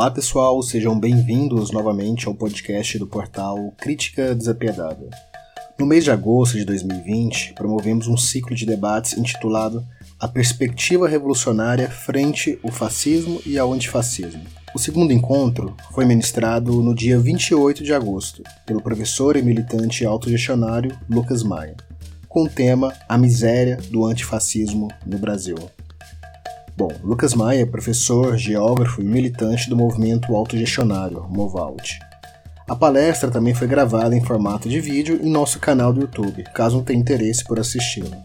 Olá pessoal, sejam bem-vindos novamente ao podcast do portal Crítica Desapiedada. No mês de agosto de 2020, promovemos um ciclo de debates intitulado A Perspectiva Revolucionária frente ao Fascismo e ao Antifascismo. O segundo encontro foi ministrado no dia 28 de agosto pelo professor e militante autogestionário Lucas Maia, com o tema A Miséria do Antifascismo no Brasil. Bom, Lucas Maia é professor, geógrafo e militante do movimento autogestionário, Movalt. A palestra também foi gravada em formato de vídeo em nosso canal do YouTube, caso tenha interesse por assisti-la.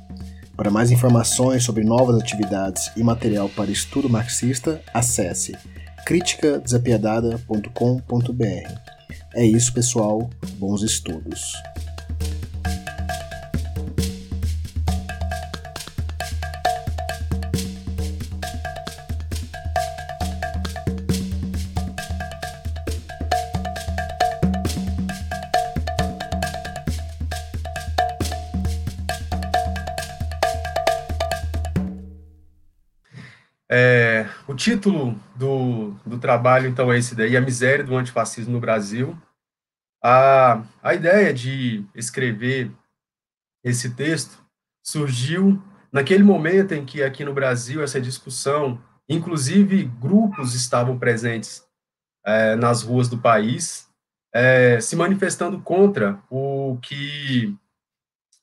Para mais informações sobre novas atividades e material para estudo marxista, acesse criticadesapiedada.com.br. É isso, pessoal. Bons estudos. Título do, do trabalho, então, é esse daí, A Miséria do Antifascismo no Brasil. A, a ideia de escrever esse texto surgiu naquele momento em que aqui no Brasil essa discussão, inclusive grupos estavam presentes é, nas ruas do país, é, se manifestando contra o que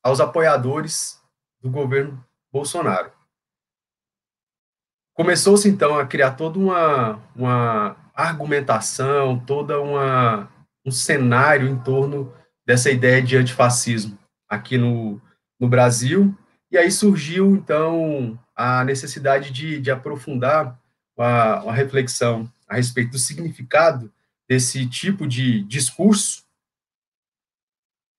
aos apoiadores do governo Bolsonaro. Começou-se então a criar toda uma, uma argumentação, toda uma um cenário em torno dessa ideia de antifascismo aqui no, no Brasil, e aí surgiu então a necessidade de, de aprofundar uma, uma reflexão a respeito do significado desse tipo de discurso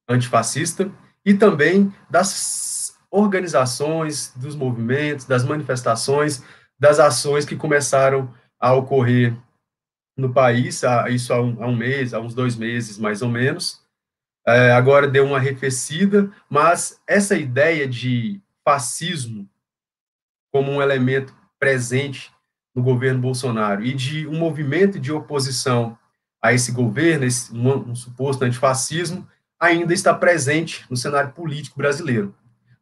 antifascista e também das organizações, dos movimentos, das manifestações das ações que começaram a ocorrer no país, isso há um, há um mês, há uns dois meses mais ou menos. É, agora deu uma arrefecida, mas essa ideia de fascismo como um elemento presente no governo Bolsonaro e de um movimento de oposição a esse governo, esse, um, um suposto antifascismo, ainda está presente no cenário político brasileiro.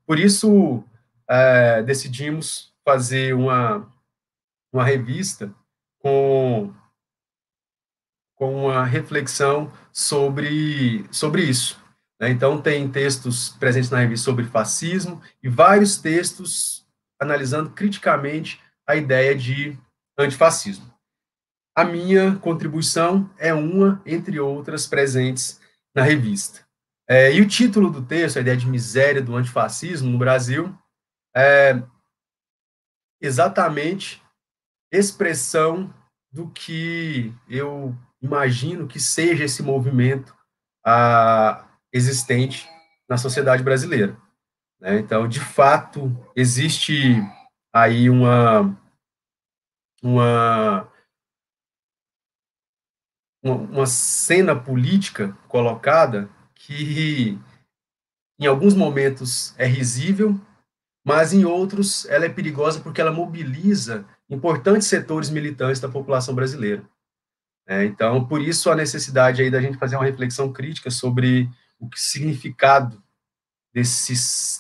Por isso, é, decidimos fazer uma, uma revista com, com uma reflexão sobre, sobre isso. Né? Então, tem textos presentes na revista sobre fascismo e vários textos analisando criticamente a ideia de antifascismo. A minha contribuição é uma, entre outras, presentes na revista. É, e o título do texto, a ideia de miséria do antifascismo no Brasil, é, exatamente expressão do que eu imagino que seja esse movimento ah, existente na sociedade brasileira. Né? Então, de fato, existe aí uma, uma, uma cena política colocada que, em alguns momentos, é risível, mas em outros ela é perigosa porque ela mobiliza importantes setores militantes da população brasileira. É, então, por isso a necessidade aí da gente fazer uma reflexão crítica sobre o significado desse,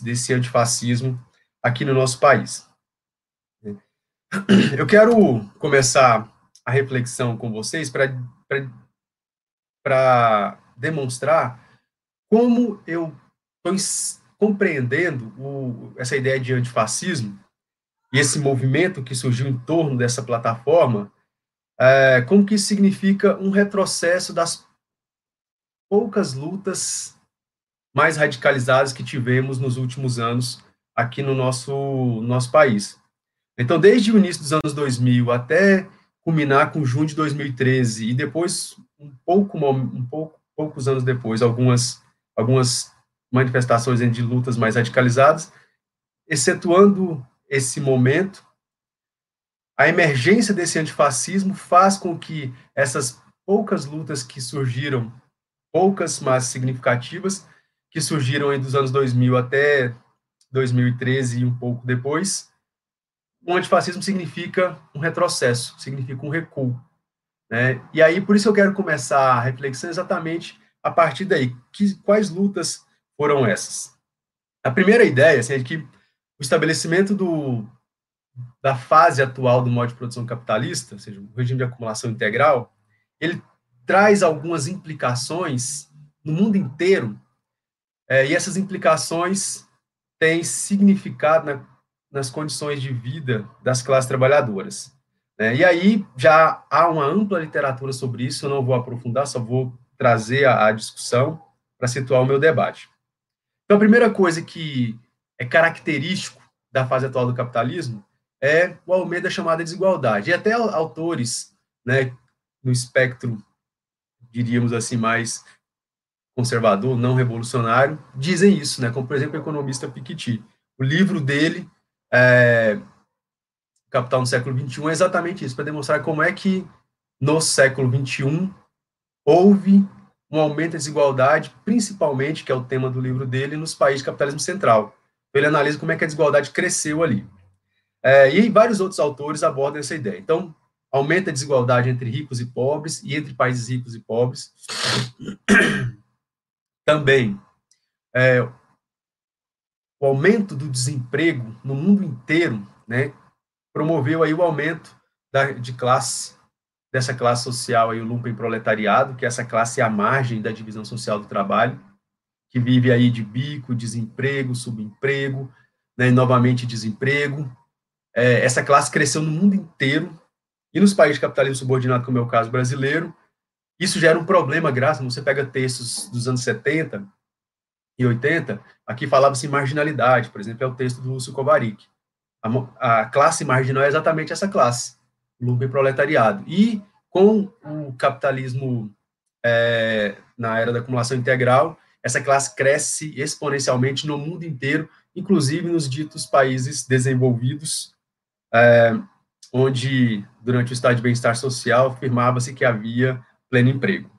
desse antifascismo aqui no nosso país. Eu quero começar a reflexão com vocês para demonstrar como eu estou compreendendo o, essa ideia de antifascismo e esse movimento que surgiu em torno dessa plataforma, é, como que significa um retrocesso das poucas lutas mais radicalizadas que tivemos nos últimos anos aqui no nosso, nosso país. Então, desde o início dos anos 2000 até culminar com junho de 2013 e depois um pouco um pouco poucos anos depois algumas algumas manifestações de lutas mais radicalizadas, excetuando esse momento, a emergência desse antifascismo faz com que essas poucas lutas que surgiram, poucas, mas significativas, que surgiram dos anos 2000 até 2013 e um pouco depois, o antifascismo significa um retrocesso, significa um recuo. Né? E aí, por isso eu quero começar a reflexão exatamente a partir daí. Que, quais lutas foram essas? A primeira ideia assim, é que o estabelecimento do, da fase atual do modo de produção capitalista, ou seja, o regime de acumulação integral, ele traz algumas implicações no mundo inteiro, é, e essas implicações têm significado na, nas condições de vida das classes trabalhadoras. Né? E aí já há uma ampla literatura sobre isso, eu não vou aprofundar, só vou trazer a, a discussão para situar o meu debate. Então, a primeira coisa que é característico da fase atual do capitalismo é o aumento da chamada desigualdade. E até autores né, no espectro, diríamos assim, mais conservador, não revolucionário, dizem isso, né? como, por exemplo, o economista Piketty. O livro dele, é, Capital no século XXI, é exatamente isso, para demonstrar como é que no século XXI houve um aumento da desigualdade, principalmente, que é o tema do livro dele, nos países de capitalismo central. Ele analisa como é que a desigualdade cresceu ali. É, e vários outros autores abordam essa ideia. Então, aumenta a desigualdade entre ricos e pobres e entre países ricos e pobres. Também, é, o aumento do desemprego no mundo inteiro, né, promoveu aí o aumento da, de classe, dessa classe social aí, o lumpen proletariado, que é essa classe à margem da divisão social do trabalho, que vive aí de bico, desemprego, subemprego, né, novamente desemprego. É, essa classe cresceu no mundo inteiro, e nos países de capitalismo subordinado, como é o caso brasileiro, isso gera um problema grave. Você pega textos dos anos 70 e 80, aqui falava-se marginalidade, por exemplo, é o texto do Lúcio Kovarik. A, a classe marginal é exatamente essa classe, lumpen proletariado. E com o capitalismo é, na era da acumulação integral, essa classe cresce exponencialmente no mundo inteiro, inclusive nos ditos países desenvolvidos, é, onde, durante o estado de bem-estar social, afirmava-se que havia pleno emprego.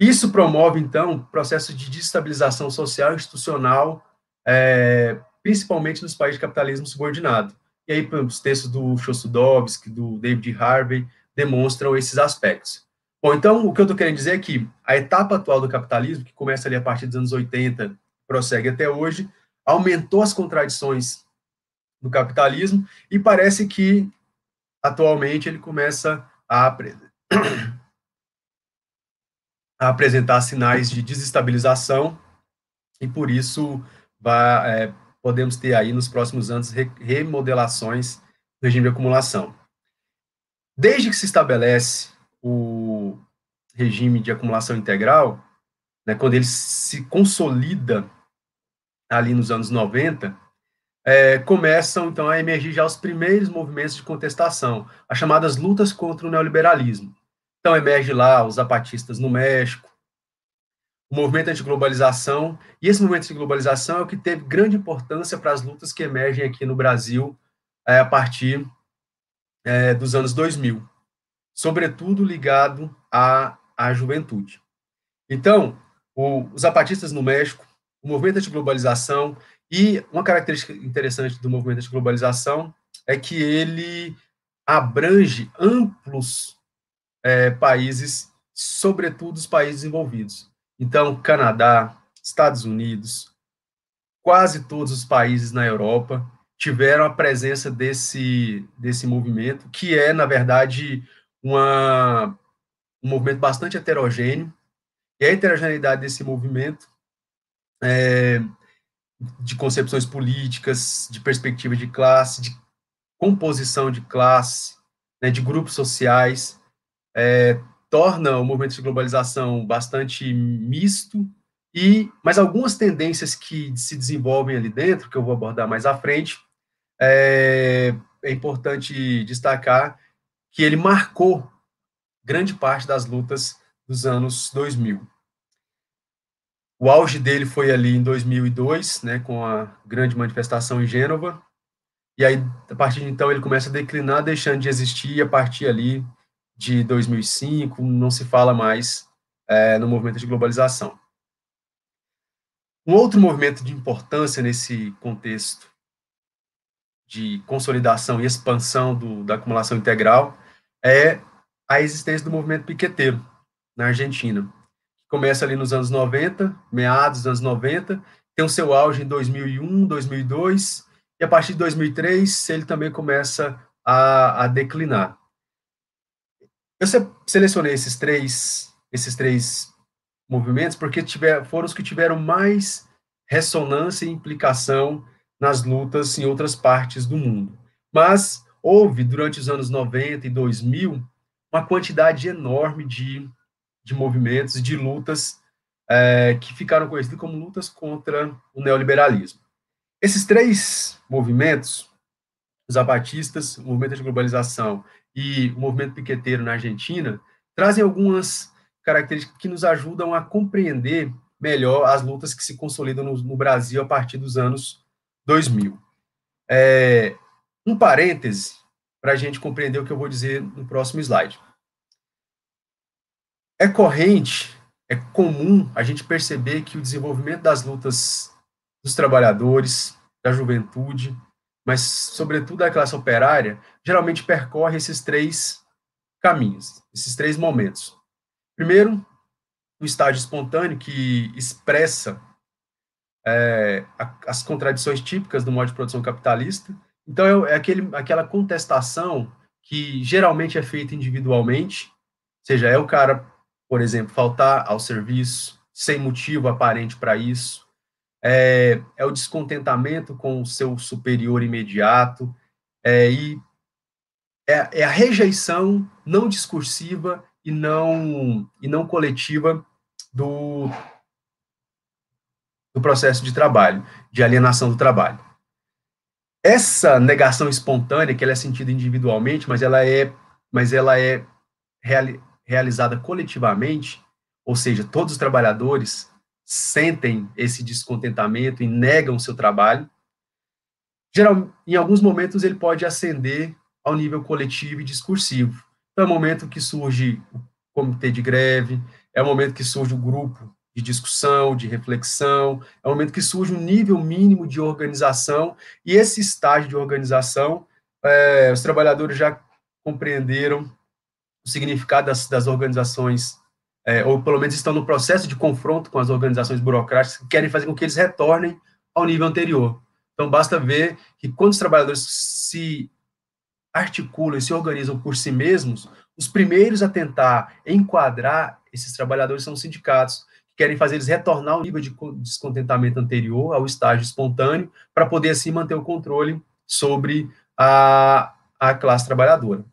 Isso promove, então, processo de destabilização social e institucional, é, principalmente nos países de capitalismo subordinado. E aí, os textos do Chossudovsky, do David Harvey, demonstram esses aspectos. Bom, então, o que eu estou querendo dizer é que a etapa atual do capitalismo, que começa ali a partir dos anos 80, prossegue até hoje, aumentou as contradições do capitalismo e parece que, atualmente, ele começa a a apresentar sinais de desestabilização e por isso vai, é, podemos ter aí nos próximos anos re, remodelações do regime de acumulação. Desde que se estabelece o regime de acumulação integral, né, quando ele se consolida ali nos anos 90, é, começam então a emergir já os primeiros movimentos de contestação, as chamadas lutas contra o neoliberalismo. Então, emerge lá os zapatistas no México, o movimento anti-globalização, e esse movimento anti-globalização é o que teve grande importância para as lutas que emergem aqui no Brasil é, a partir é, dos anos 2000, sobretudo ligado à, à juventude. Então, o, os zapatistas no México, o movimento anti-globalização, e uma característica interessante do movimento anti-globalização é que ele abrange amplos é, países, sobretudo os países desenvolvidos. Então, Canadá, Estados Unidos, quase todos os países na Europa tiveram a presença desse, desse movimento, que é, na verdade, uma, um movimento bastante heterogêneo, e a heterogeneidade desse movimento, é, de concepções políticas, de perspectiva de classe, de composição de classe, né, de grupos sociais, é, torna o movimento de globalização bastante misto, e mas algumas tendências que se desenvolvem ali dentro, que eu vou abordar mais à frente, é, é importante destacar que ele marcou grande parte das lutas dos anos 2000. O auge dele foi ali em 2002, né, com a grande manifestação em Gênova, e aí, a partir de então, ele começa a declinar, deixando de existir, e a partir ali de 2005, não se fala mais é, no movimento de globalização. Um outro movimento de importância nesse contexto de consolidação e expansão do, da acumulação integral é a existência do movimento piqueteiro na Argentina. que Começa ali nos anos 90, meados dos anos 90, tem o seu auge em 2001, 2002, e a partir de 2003 ele também começa a, a declinar. Eu selecionei esses três, esses três movimentos porque tiver, foram os que tiveram mais ressonância e implicação nas lutas em outras partes do mundo. Mas houve, durante os anos 90 e 2000, uma quantidade enorme de, de movimentos, de lutas é, que ficaram conhecidos como lutas contra o neoliberalismo. Esses três movimentos, os zapatistas, o movimento de globalização e o movimento piqueteiro na Argentina, trazem algumas características que nos ajudam a compreender melhor as lutas que se consolidam no, no Brasil a partir dos anos 2000. É, um parêntese para a gente compreender o que eu vou dizer no próximo slide. É corrente, é comum a gente perceber que o desenvolvimento das lutas dos trabalhadores, da juventude, mas sobretudo da classe operária, geralmente percorre esses três caminhos, esses três momentos. Primeiro, o estágio espontâneo, que expressa é, as contradições típicas do modo de produção capitalista. Então, é, aquele, aquela contestação que geralmente é feita individualmente, ou seja, é o cara, por exemplo, faltar ao serviço sem motivo aparente para isso, é, é, o descontentamento com o seu superior imediato, é, e é, é, a rejeição não discursiva e não, e não coletiva do, do processo de trabalho, de alienação do trabalho. Essa negação espontânea, que ela é sentida individualmente, mas ela é, mas ela é reali realizada coletivamente, ou seja, todos os trabalhadores sentem esse descontentamento e negam o seu trabalho. Geral, em alguns momentos ele pode ascender ao nível coletivo e discursivo. Então, é o momento que surge o comitê de greve, é o momento que surge o grupo de discussão, de reflexão, é o momento que surge um nível mínimo de organização, e esse estágio de organização, é, os trabalhadores já compreenderam o significado das, das organizações, é, ou pelo menos estão no processo de confronto com as organizações burocráticas que querem fazer com que eles retornem ao nível anterior. Então, basta ver que quando os trabalhadores se articulam e se organizam por si mesmos, os primeiros a tentar enquadrar esses trabalhadores são os sindicatos, querem fazer eles retornar ao nível de descontentamento anterior, ao estágio espontâneo, para poder assim manter o controle sobre a, a classe trabalhadora.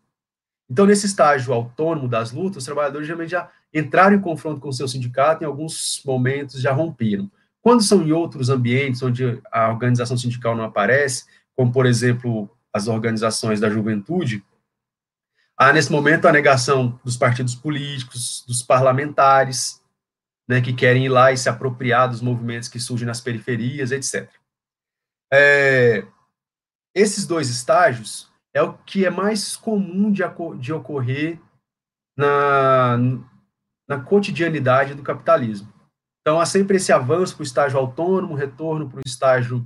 Então, nesse estágio autônomo das lutas, os trabalhadores geralmente já entraram em confronto com o seu sindicato, em alguns momentos já romperam. Quando são em outros ambientes onde a organização sindical não aparece, como, por exemplo, as organizações da juventude, há nesse momento a negação dos partidos políticos, dos parlamentares, né, que querem ir lá e se apropriar dos movimentos que surgem nas periferias, etc. É, esses dois estágios é o que é mais comum de, de ocorrer na, na cotidianidade do capitalismo. Então, há sempre esse avanço para o estágio autônomo, retorno para o estágio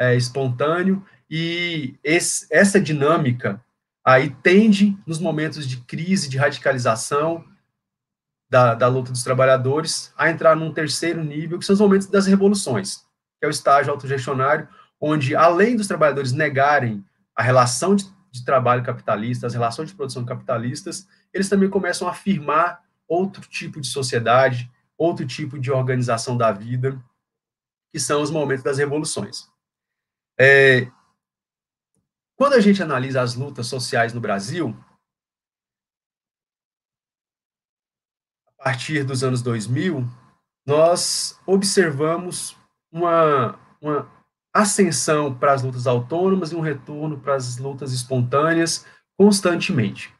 é, espontâneo, e esse, essa dinâmica aí tende, nos momentos de crise, de radicalização da, da luta dos trabalhadores, a entrar num terceiro nível, que são os momentos das revoluções, que é o estágio autogestionário, onde, além dos trabalhadores negarem a relação de, de trabalho capitalista, as relações de produção capitalistas, eles também começam a afirmar outro tipo de sociedade, outro tipo de organização da vida, que são os momentos das revoluções. É, quando a gente analisa as lutas sociais no Brasil, a partir dos anos 2000, nós observamos uma, uma ascensão para as lutas autônomas e um retorno para as lutas espontâneas constantemente.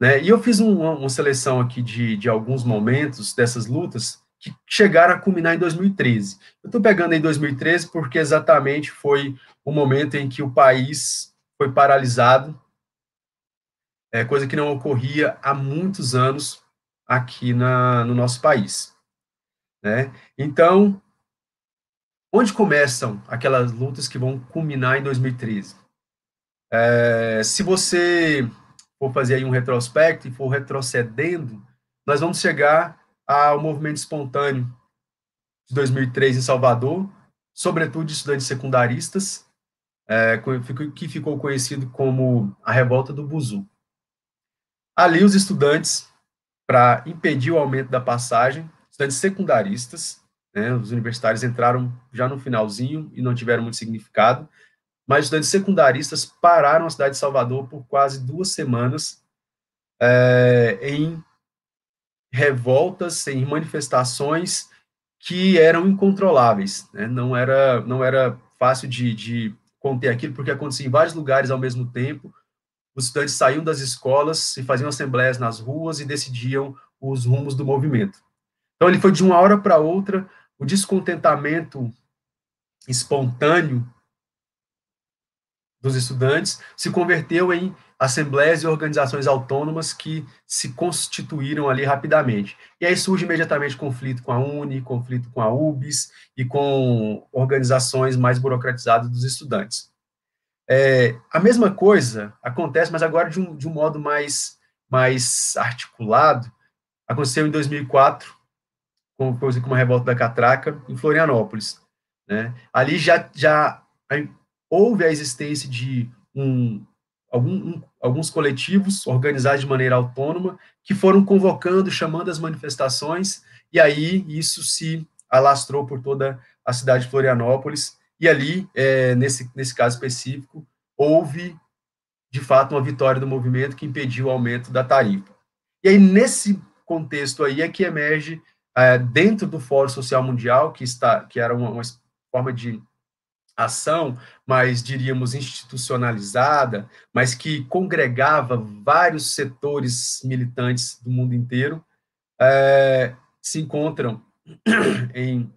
Né? E eu fiz um, uma seleção aqui de, de alguns momentos dessas lutas que chegaram a culminar em 2013. Eu estou pegando em 2013 porque exatamente foi o momento em que o país foi paralisado, é, coisa que não ocorria há muitos anos aqui na, no nosso país. Né? Então, onde começam aquelas lutas que vão culminar em 2013? É, se você for fazer aí um retrospecto e for retrocedendo, nós vamos chegar ao movimento espontâneo de 2003 em Salvador, sobretudo de estudantes secundaristas, é, que ficou conhecido como a Revolta do Buzu. Ali, os estudantes, para impedir o aumento da passagem, estudantes secundaristas, né, os universitários entraram já no finalzinho e não tiveram muito significado, mas estudantes secundaristas pararam a cidade de Salvador por quase duas semanas é, em revoltas, em manifestações que eram incontroláveis, né? não era não era fácil de, de conter aquilo, porque acontecia em vários lugares ao mesmo tempo, os estudantes saíam das escolas e faziam assembleias nas ruas e decidiam os rumos do movimento. Então, ele foi de uma hora para outra, o descontentamento espontâneo dos estudantes se converteu em assembleias e organizações autônomas que se constituíram ali rapidamente. E aí surge imediatamente conflito com a UNE, conflito com a UBS e com organizações mais burocratizadas dos estudantes. É, a mesma coisa acontece, mas agora de um, de um modo mais, mais articulado, aconteceu em 2004, com coisa como a revolta da catraca, em Florianópolis. Né? Ali já, já houve a existência de um, algum, um, alguns coletivos organizados de maneira autônoma que foram convocando, chamando as manifestações, e aí isso se alastrou por toda a cidade de Florianópolis, e ali, é, nesse, nesse caso específico, houve, de fato, uma vitória do movimento que impediu o aumento da tarifa. E aí, nesse contexto aí, é que emerge, é, dentro do Fórum Social Mundial, que, está, que era uma, uma forma de ação, mas diríamos institucionalizada, mas que congregava vários setores militantes do mundo inteiro, é, se encontram em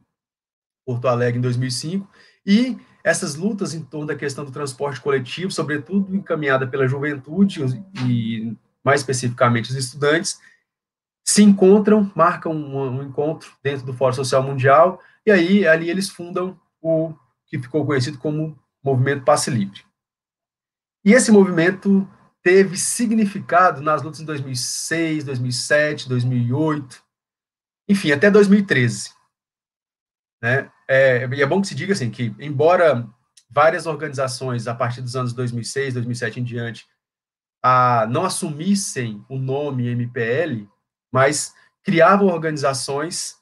Porto Alegre em 2005 e essas lutas em torno da questão do transporte coletivo, sobretudo encaminhada pela juventude e mais especificamente os estudantes, se encontram, marcam um, um encontro dentro do Fórum Social Mundial e aí ali eles fundam o que ficou conhecido como Movimento Passe Livre. E esse movimento teve significado nas lutas em 2006, 2007, 2008, enfim, até 2013. Né? É, e é bom que se diga assim, que embora várias organizações, a partir dos anos 2006, 2007 em diante, a, não assumissem o nome MPL, mas criavam organizações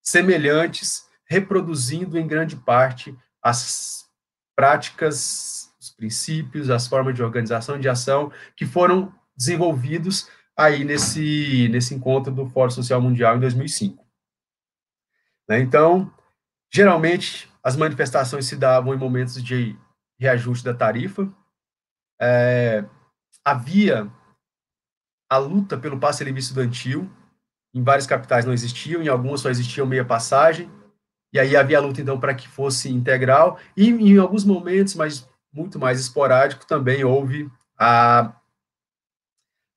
semelhantes, reproduzindo em grande parte as práticas, os princípios, as formas de organização de ação que foram desenvolvidos aí nesse, nesse encontro do Fórum Social Mundial em 2005. Né? Então, geralmente, as manifestações se davam em momentos de reajuste da tarifa, é, havia a luta pelo passe livre estudantil, em várias capitais não existiam, em algumas só existiam meia passagem, e aí havia a luta, então, para que fosse integral, e em alguns momentos, mas muito mais esporádico, também houve a,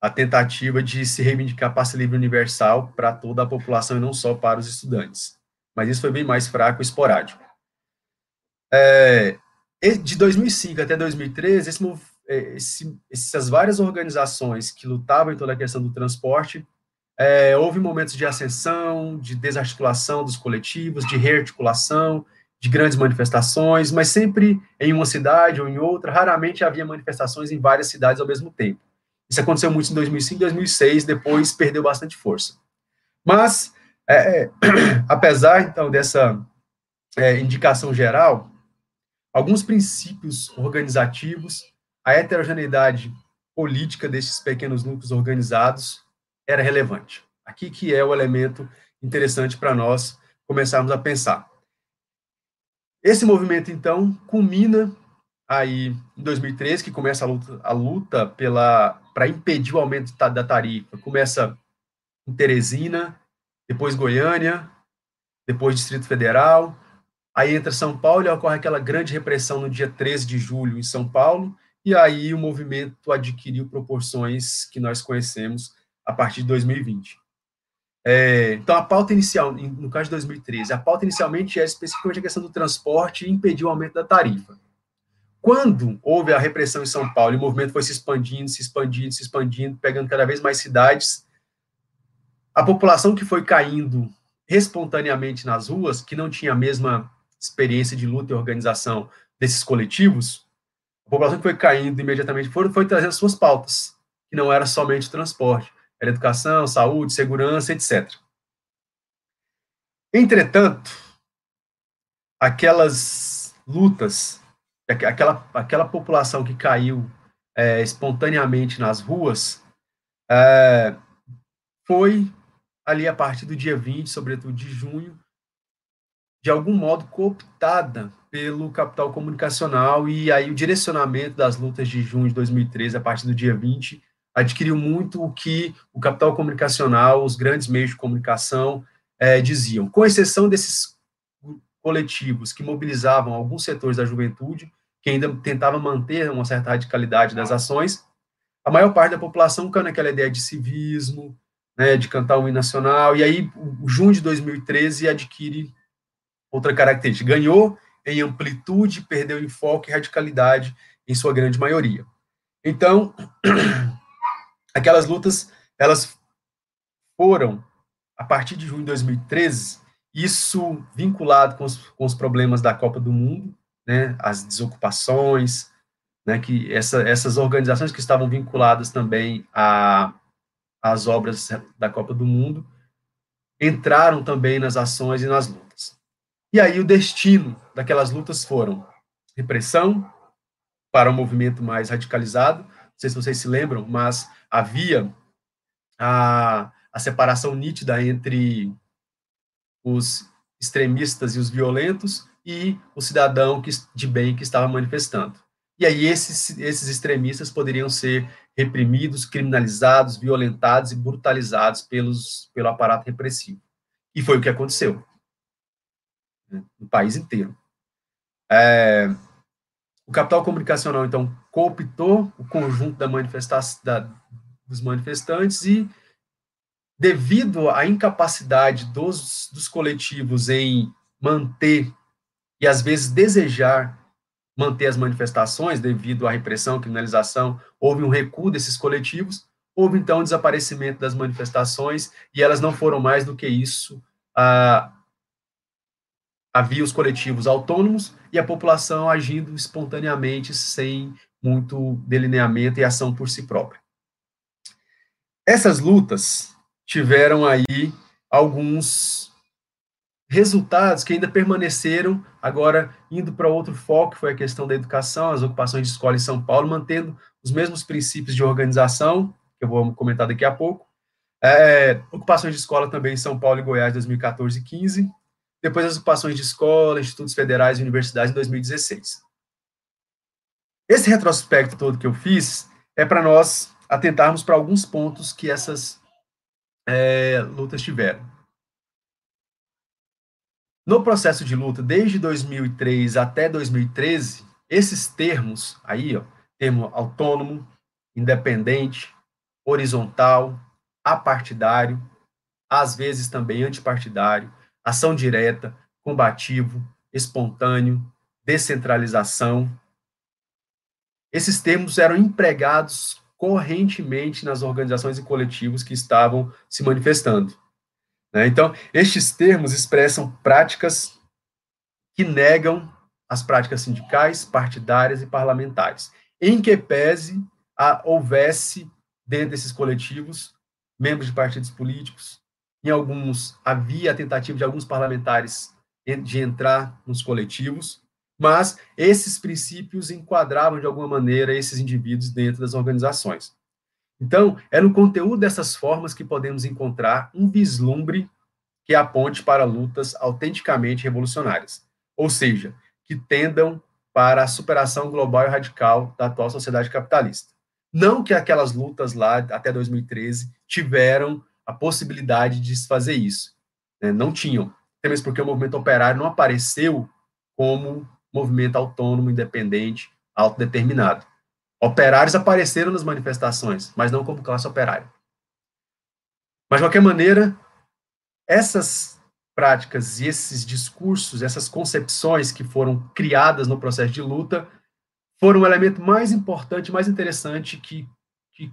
a tentativa de se reivindicar passe livre universal para toda a população e não só para os estudantes. Mas isso foi bem mais fraco esporádico. É, de 2005 até 2013, esse, é, esse, essas várias organizações que lutavam em toda a questão do transporte é, houve momentos de ascensão, de desarticulação dos coletivos, de rearticulação, de grandes manifestações, mas sempre em uma cidade ou em outra. Raramente havia manifestações em várias cidades ao mesmo tempo. Isso aconteceu muito em 2005 e 2006, depois perdeu bastante força. Mas, é, é apesar, então, dessa é, indicação geral, alguns princípios organizativos, a heterogeneidade política desses pequenos núcleos organizados era relevante. Aqui que é o elemento interessante para nós começarmos a pensar. Esse movimento, então, culmina aí em 2013, que começa a luta, a luta pela para impedir o aumento da tarifa. Começa em Teresina, depois Goiânia, depois Distrito Federal, aí entra São Paulo e ocorre aquela grande repressão no dia 13 de julho em São Paulo, e aí o movimento adquiriu proporções que nós conhecemos a partir de 2020. É, então, a pauta inicial, no caso de 2013, a pauta inicialmente era especificamente a questão do transporte e impedir o aumento da tarifa. quando houve a repressão em São Paulo o movimento foi se expandindo, se expandindo, se expandindo, pegando cada vez mais cidades, a população que foi caindo espontaneamente nas ruas, que não tinha a mesma experiência de luta e organização desses coletivos, a população que foi caindo imediatamente foi, foi trazendo suas pautas, que não era somente transporte, era educação, saúde, segurança, etc. Entretanto, aquelas lutas, aquela, aquela população que caiu é, espontaneamente nas ruas, é, foi ali a partir do dia 20, sobretudo de junho, de algum modo cooptada pelo capital comunicacional e aí o direcionamento das lutas de junho de 2013 a partir do dia 20 adquiriu muito o que o capital comunicacional, os grandes meios de comunicação é, diziam, com exceção desses coletivos que mobilizavam alguns setores da juventude, que ainda tentava manter uma certa radicalidade das ações, a maior parte da população caiu naquela ideia de civismo, né, de cantar o hino nacional, e aí o junho de 2013 adquire outra característica, ganhou em amplitude, perdeu em foco e radicalidade em sua grande maioria. Então, aquelas lutas, elas foram, a partir de junho de 2013, isso vinculado com os, com os problemas da Copa do Mundo, né, as desocupações, né, que essa, essas organizações que estavam vinculadas também a, às obras da Copa do Mundo, entraram também nas ações e nas lutas. E aí o destino daquelas lutas foram repressão para um movimento mais radicalizado, não sei se vocês se lembram, mas havia a, a separação nítida entre os extremistas e os violentos e o cidadão que, de bem que estava manifestando. E aí esses, esses extremistas poderiam ser reprimidos, criminalizados, violentados e brutalizados pelos, pelo aparato repressivo. E foi o que aconteceu né, no país inteiro. É, o capital comunicacional, então, cooptou o conjunto da manifestação, da, dos manifestantes e devido à incapacidade dos, dos coletivos em manter e às vezes desejar manter as manifestações devido à repressão, criminalização, houve um recuo desses coletivos, houve então o desaparecimento das manifestações e elas não foram mais do que isso. Ah, havia os coletivos autônomos e a população agindo espontaneamente, sem muito delineamento e ação por si própria. Essas lutas tiveram aí alguns resultados que ainda permaneceram, agora indo para outro foco, que foi a questão da educação, as ocupações de escola em São Paulo, mantendo os mesmos princípios de organização, que eu vou comentar daqui a pouco. É, ocupações de escola também em São Paulo e Goiás, 2014 e 15. Depois as ocupações de escola, institutos federais e universidades em 2016. Esse retrospecto todo que eu fiz é para nós atentarmos para alguns pontos que essas é, lutas tiveram. No processo de luta, desde 2003 até 2013, esses termos aí, ó, termo autônomo, independente, horizontal, apartidário, às vezes também antipartidário, ação direta, combativo, espontâneo, descentralização. Esses termos eram empregados correntemente nas organizações e coletivos que estavam se manifestando. Né? Então, estes termos expressam práticas que negam as práticas sindicais, partidárias e parlamentares, em que pese a, houvesse dentro desses coletivos membros de partidos políticos, em alguns havia a tentativa de alguns parlamentares de entrar nos coletivos, mas esses princípios enquadravam de alguma maneira esses indivíduos dentro das organizações. Então, é no conteúdo dessas formas que podemos encontrar um vislumbre que aponte para lutas autenticamente revolucionárias, ou seja, que tendam para a superação global e radical da atual sociedade capitalista. Não que aquelas lutas lá até 2013 tiveram a possibilidade de se fazer isso, né? não tinham, até mesmo porque o movimento operário não apareceu como movimento autônomo, independente, autodeterminado. Operários apareceram nas manifestações, mas não como classe operária. Mas, de qualquer maneira, essas práticas e esses discursos, essas concepções que foram criadas no processo de luta, foram o elemento mais importante, mais interessante que, que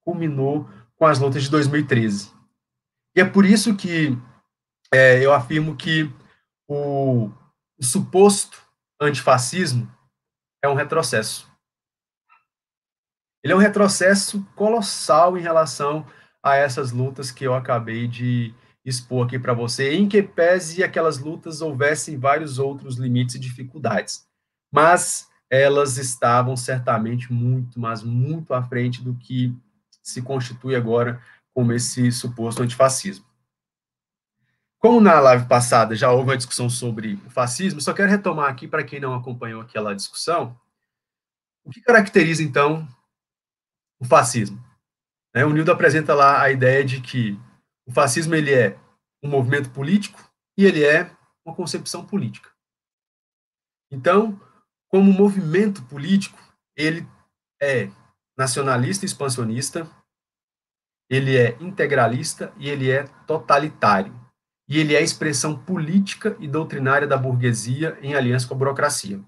culminou com as lutas de 2013. E é por isso que é, eu afirmo que o, o suposto antifascismo é um retrocesso. Ele é um retrocesso colossal em relação a essas lutas que eu acabei de expor aqui para você, em que pese aquelas lutas houvessem vários outros limites e dificuldades. Mas elas estavam certamente muito, mas muito à frente do que se constitui agora como esse suposto antifascismo. Como na live passada já houve uma discussão sobre o fascismo, só quero retomar aqui para quem não acompanhou aquela discussão, o que caracteriza então o fascismo? É, o Nildo apresenta lá a ideia de que o fascismo ele é um movimento político e ele é uma concepção política. Então, como movimento político, ele é nacionalista expansionista, ele é integralista e ele é totalitário. E ele é a expressão política e doutrinária da burguesia em aliança com a burocracia.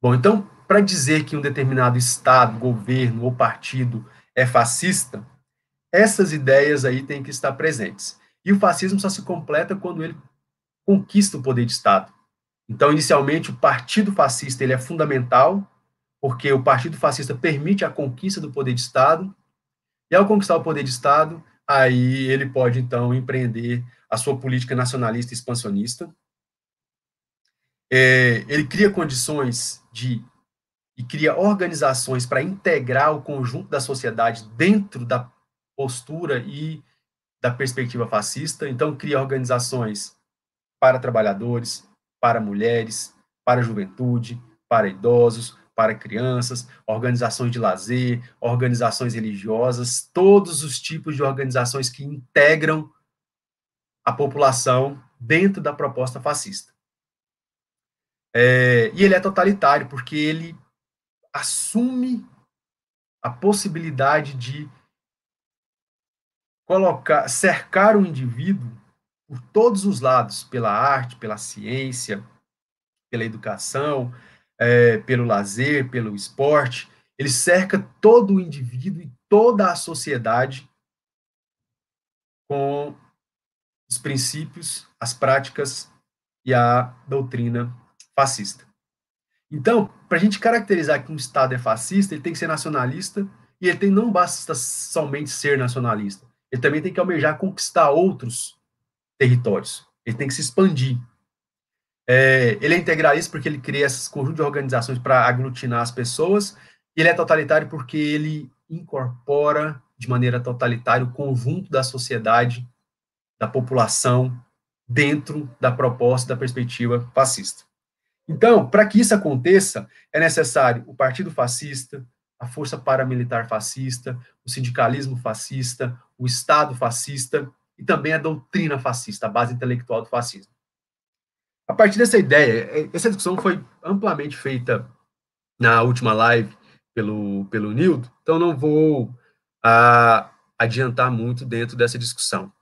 Bom, então, para dizer que um determinado Estado, governo ou partido é fascista, essas ideias aí têm que estar presentes. E o fascismo só se completa quando ele conquista o poder de Estado. Então, inicialmente, o Partido Fascista ele é fundamental, porque o Partido Fascista permite a conquista do poder de Estado, e ao conquistar o poder de Estado, aí ele pode, então, empreender a sua política nacionalista expansionista. É, ele cria condições de e cria organizações para integrar o conjunto da sociedade dentro da postura e da perspectiva fascista. Então, cria organizações para trabalhadores, para mulheres, para juventude, para idosos, para crianças, organizações de lazer, organizações religiosas, todos os tipos de organizações que integram a população dentro da proposta fascista. É, e ele é totalitário porque ele assume a possibilidade de colocar, cercar o indivíduo por todos os lados, pela arte, pela ciência, pela educação, é, pelo lazer, pelo esporte. Ele cerca todo o indivíduo e toda a sociedade com os princípios, as práticas e a doutrina fascista. Então, para a gente caracterizar que um Estado é fascista, ele tem que ser nacionalista e ele tem não basta somente ser nacionalista, ele também tem que almejar conquistar outros territórios. Ele tem que se expandir. É, ele é integralista porque ele cria esse conjunto de organizações para aglutinar as pessoas, e ele é totalitário porque ele incorpora de maneira totalitária o conjunto da sociedade, da população, dentro da proposta da perspectiva fascista. Então, para que isso aconteça, é necessário o partido fascista, a força paramilitar fascista, o sindicalismo fascista, o Estado fascista e também a doutrina fascista, a base intelectual do fascismo. A partir dessa ideia, essa discussão foi amplamente feita na última live pelo, pelo Nildo, então não vou ah, adiantar muito dentro dessa discussão.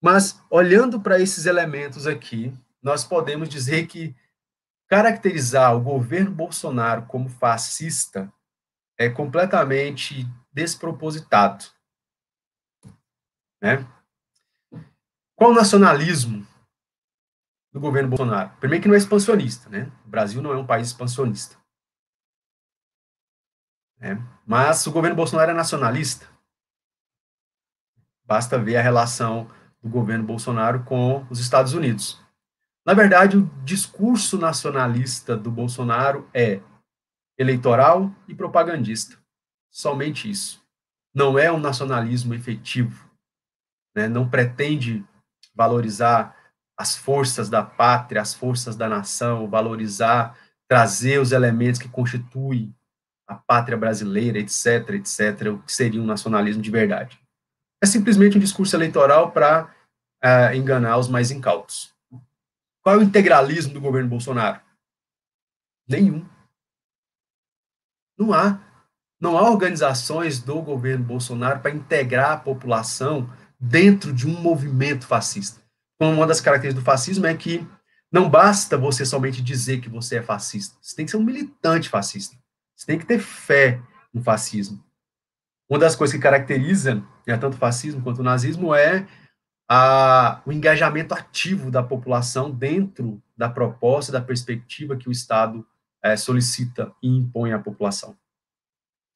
Mas, olhando para esses elementos aqui, nós podemos dizer que caracterizar o governo Bolsonaro como fascista é completamente despropositado. Né? Qual o nacionalismo do governo Bolsonaro? Primeiro que não é expansionista, né? O Brasil não é um país expansionista. Né? Mas o governo Bolsonaro é nacionalista. Basta ver a relação do governo Bolsonaro com os Estados Unidos. Na verdade, o discurso nacionalista do Bolsonaro é eleitoral e propagandista. Somente isso. Não é um nacionalismo efetivo. Né? Não pretende valorizar as forças da pátria, as forças da nação, valorizar, trazer os elementos que constituem a pátria brasileira, etc., etc., o que seria um nacionalismo de verdade. É simplesmente um discurso eleitoral para uh, eh, enganar os mais incautos. Qual é o integralismo do governo Bolsonaro? Nenhum. Não há. Não há organizações do governo Bolsonaro para integrar a população dentro de um movimento fascista. Uma das características do fascismo é que Não basta você somente dizer que você é fascista. Você tem que ser um militante fascista. Você tem que ter fé no fascismo. Uma das coisas que caracteriza né, tanto o fascismo quanto o nazismo é a, o engajamento ativo da população dentro da proposta, da perspectiva que o Estado é, solicita e impõe à população.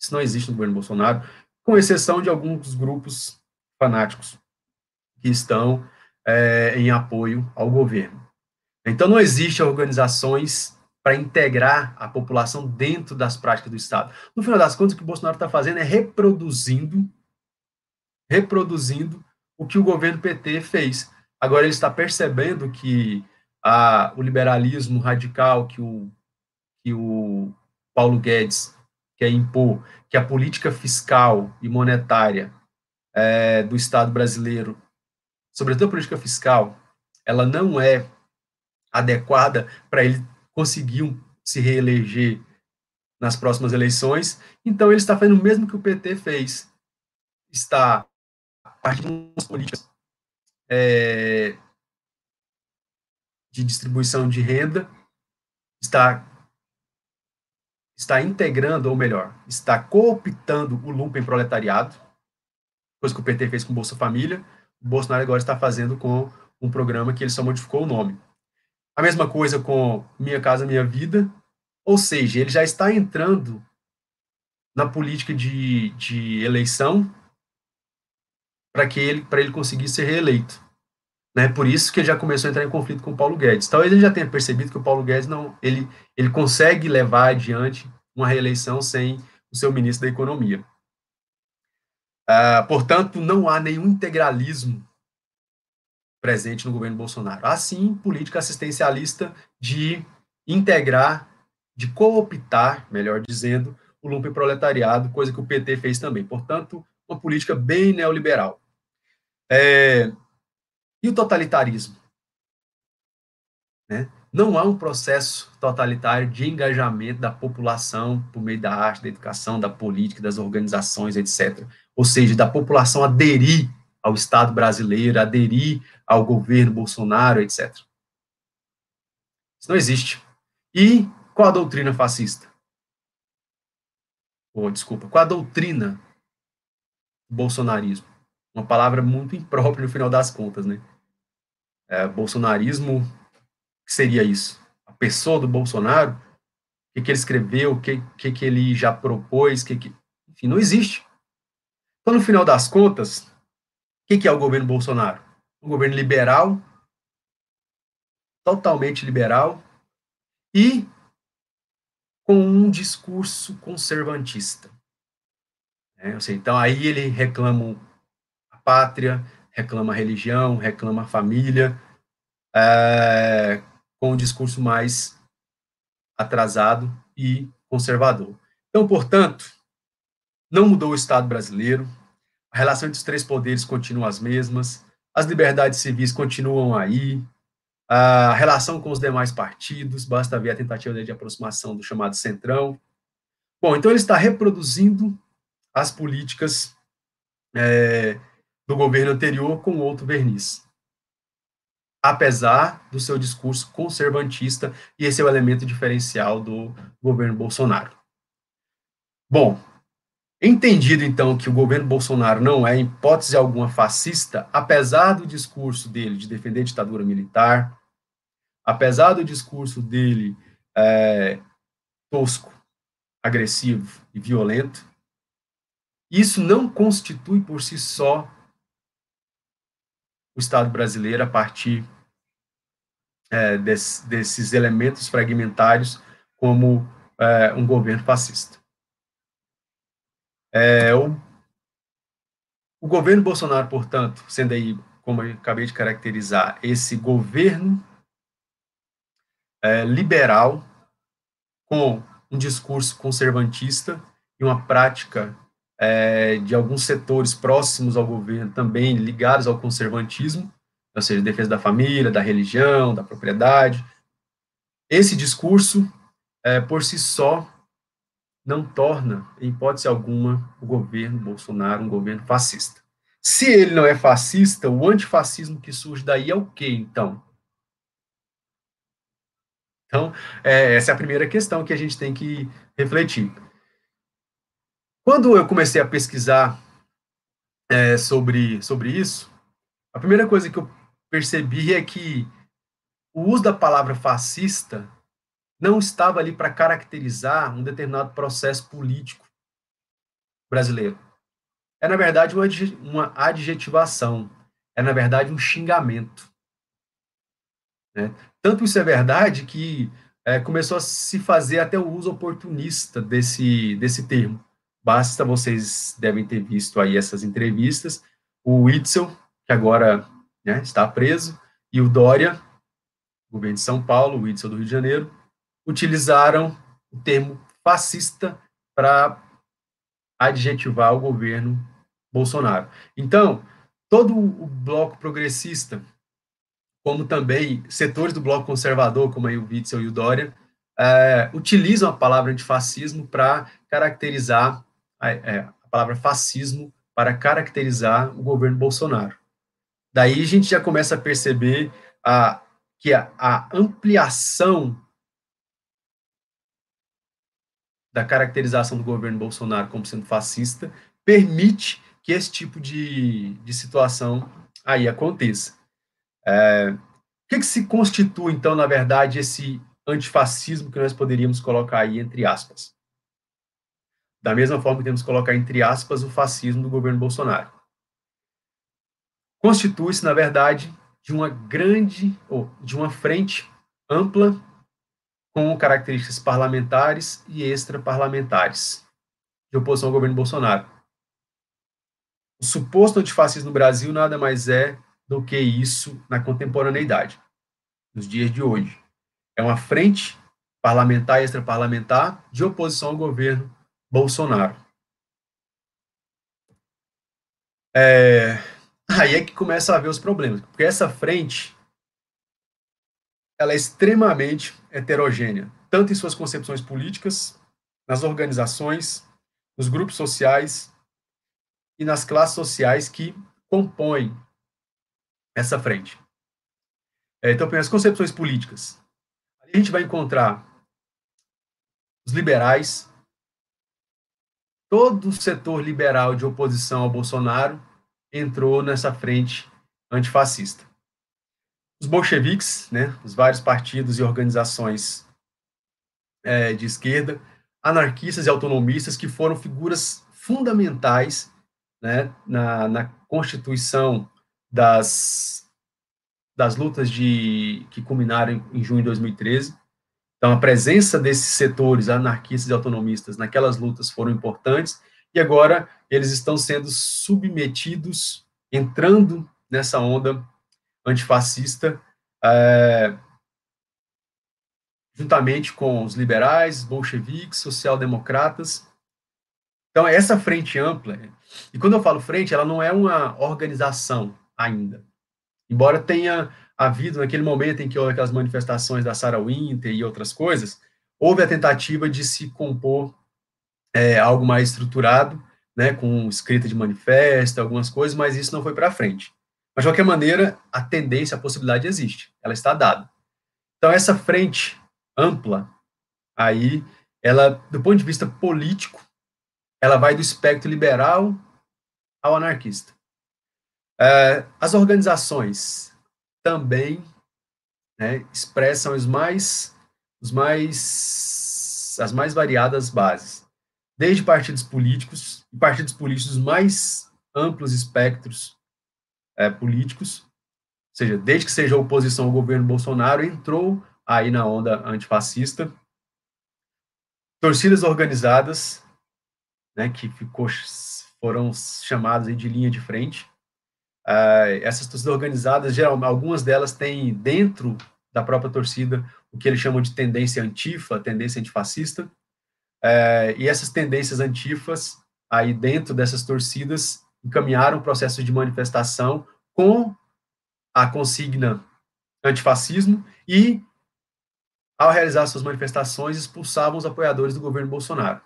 Isso não existe no governo Bolsonaro, com exceção de alguns grupos fanáticos que estão é, em apoio ao governo. Então, não existe organizações para integrar a população dentro das práticas do Estado. No final das contas, o que o Bolsonaro está fazendo é reproduzindo, reproduzindo o que o governo PT fez. Agora ele está percebendo que a, o liberalismo radical que o, que o Paulo Guedes quer impor, que a política fiscal e monetária é, do Estado brasileiro, sobretudo a política fiscal, ela não é adequada para ele conseguir se reeleger nas próximas eleições. Então ele está fazendo o mesmo que o PT fez, está partindo das políticas é, de distribuição de renda, está está integrando, ou melhor, está cooptando o lumpen proletariado, coisa que o PT fez com Bolsa Família, o Bolsonaro agora está fazendo com um programa que ele só modificou o nome. A mesma coisa com Minha Casa Minha Vida, ou seja, ele já está entrando na política de, de eleição para que ele para ele conseguir ser reeleito. Né? Por isso que ele já começou a entrar em conflito com o Paulo Guedes. Talvez ele já tenha percebido que o Paulo Guedes não ele ele consegue levar adiante uma reeleição sem o seu ministro da Economia. Uh, portanto, não há nenhum integralismo presente no governo Bolsonaro. Há sim política assistencialista de integrar, de cooptar, melhor dizendo, o lumpen proletariado, coisa que o PT fez também. Portanto, uma política bem neoliberal. É, e o totalitarismo? Né? Não há um processo totalitário de engajamento da população por meio da arte, da educação, da política, das organizações, etc. Ou seja, da população aderir ao Estado brasileiro, aderir ao governo Bolsonaro, etc. Isso não existe. E qual a doutrina fascista? Oh, desculpa, qual a doutrina do bolsonarismo? Uma palavra muito imprópria no final das contas, né? É, bolsonarismo, que seria isso? A pessoa do Bolsonaro? O que, que ele escreveu? O que, que, que ele já propôs? Que que... Enfim, não existe. Então, no final das contas, o que, que é o governo Bolsonaro? Um governo liberal, totalmente liberal, e com um discurso conservantista. É, então, aí ele reclama pátria, reclama religião, reclama a família, é, com um discurso mais atrasado e conservador. Então, portanto, não mudou o Estado brasileiro, a relação entre os três poderes continua as mesmas, as liberdades civis continuam aí, a relação com os demais partidos, basta ver a tentativa de aproximação do chamado Centrão. Bom, então ele está reproduzindo as políticas é, do governo anterior com outro verniz. Apesar do seu discurso conservantista, e esse é o elemento diferencial do governo Bolsonaro. Bom, entendido então que o governo Bolsonaro não é, em hipótese alguma, fascista, apesar do discurso dele de defender a ditadura militar, apesar do discurso dele é, tosco, agressivo e violento, isso não constitui por si só o Estado brasileiro a partir é, desse, desses elementos fragmentários como é, um governo fascista. É, o, o governo Bolsonaro, portanto, sendo aí, como eu acabei de caracterizar, esse governo é, liberal com um discurso conservantista e uma prática é, de alguns setores próximos ao governo também ligados ao conservantismo, ou seja, defesa da família, da religião, da propriedade. Esse discurso, é, por si só, não torna, em hipótese alguma, o governo Bolsonaro um governo fascista. Se ele não é fascista, o antifascismo que surge daí é o quê, então? Então, é, essa é a primeira questão que a gente tem que refletir. Quando eu comecei a pesquisar é, sobre, sobre isso, a primeira coisa que eu percebi é que o uso da palavra fascista não estava ali para caracterizar um determinado processo político brasileiro. É, na verdade, uma, uma adjetivação. É, na verdade, um xingamento. Né? Tanto isso é verdade que é, começou a se fazer até o uso oportunista desse, desse termo. Basta vocês devem ter visto aí essas entrevistas, o Witzel, que agora né, está preso, e o Dória, governo de São Paulo, o Witzel do Rio de Janeiro, utilizaram o termo fascista para adjetivar o governo Bolsonaro. Então, todo o bloco progressista como também setores do bloco conservador, como aí o Witzel e o Dória, é, utilizam a palavra antifascismo para caracterizar, é, a palavra fascismo para caracterizar o governo Bolsonaro. Daí a gente já começa a perceber a, que a, a ampliação da caracterização do governo Bolsonaro como sendo fascista permite que esse tipo de, de situação aí aconteça. É, o que, que se constitui, então, na verdade, esse antifascismo que nós poderíamos colocar aí entre aspas? Da mesma forma que temos que colocar entre aspas o fascismo do governo Bolsonaro. Constitui-se, na verdade, de uma grande, ou de uma frente ampla com características parlamentares e extraparlamentares de oposição ao governo Bolsonaro. O suposto antifascismo no Brasil nada mais é do que isso na contemporaneidade, nos dias de hoje. É uma frente parlamentar e extraparlamentar de oposição ao governo Bolsonaro. É, aí é que começa a haver os problemas, porque essa frente ela é extremamente heterogênea, tanto em suas concepções políticas, nas organizações, nos grupos sociais e nas classes sociais que compõem essa frente. É, então, as concepções políticas. a gente vai encontrar os liberais, todo o setor liberal de oposição ao Bolsonaro entrou nessa frente antifascista. Os bolcheviques, né, os vários partidos e organizações é, de esquerda, anarquistas e autonomistas, que foram figuras fundamentais né, na, na constituição das, das lutas de, que culminaram em junho de 2013. Então, a presença desses setores anarquistas e autonomistas naquelas lutas foram importantes, e agora eles estão sendo submetidos, entrando nessa onda antifascista, é, juntamente com os liberais, bolcheviques, social-democratas. Então, essa frente ampla, e quando eu falo frente, ela não é uma organização, ainda. Embora tenha havido, naquele momento em que houve aquelas manifestações da Sarah Winter e outras coisas, houve a tentativa de se compor é, algo mais estruturado, né, com escrita de manifesto, algumas coisas, mas isso não foi para frente. Mas, de qualquer maneira, a tendência, a possibilidade existe, ela está dada. Então, essa frente ampla, aí, ela, do ponto de vista político, ela vai do espectro liberal ao anarquista. É, as organizações também né, expressam os mais, os mais, as mais variadas bases, desde partidos políticos, e partidos políticos mais amplos espectros é, políticos, ou seja, desde que seja oposição ao governo Bolsonaro, entrou aí na onda antifascista, torcidas organizadas, né, que ficou, foram chamadas de linha de frente, Uh, essas torcidas organizadas, algumas delas têm dentro da própria torcida o que eles chamam de tendência antifa, tendência antifascista, uh, e essas tendências antifas, aí dentro dessas torcidas, encaminharam processos de manifestação com a consigna antifascismo e, ao realizar suas manifestações, expulsavam os apoiadores do governo Bolsonaro.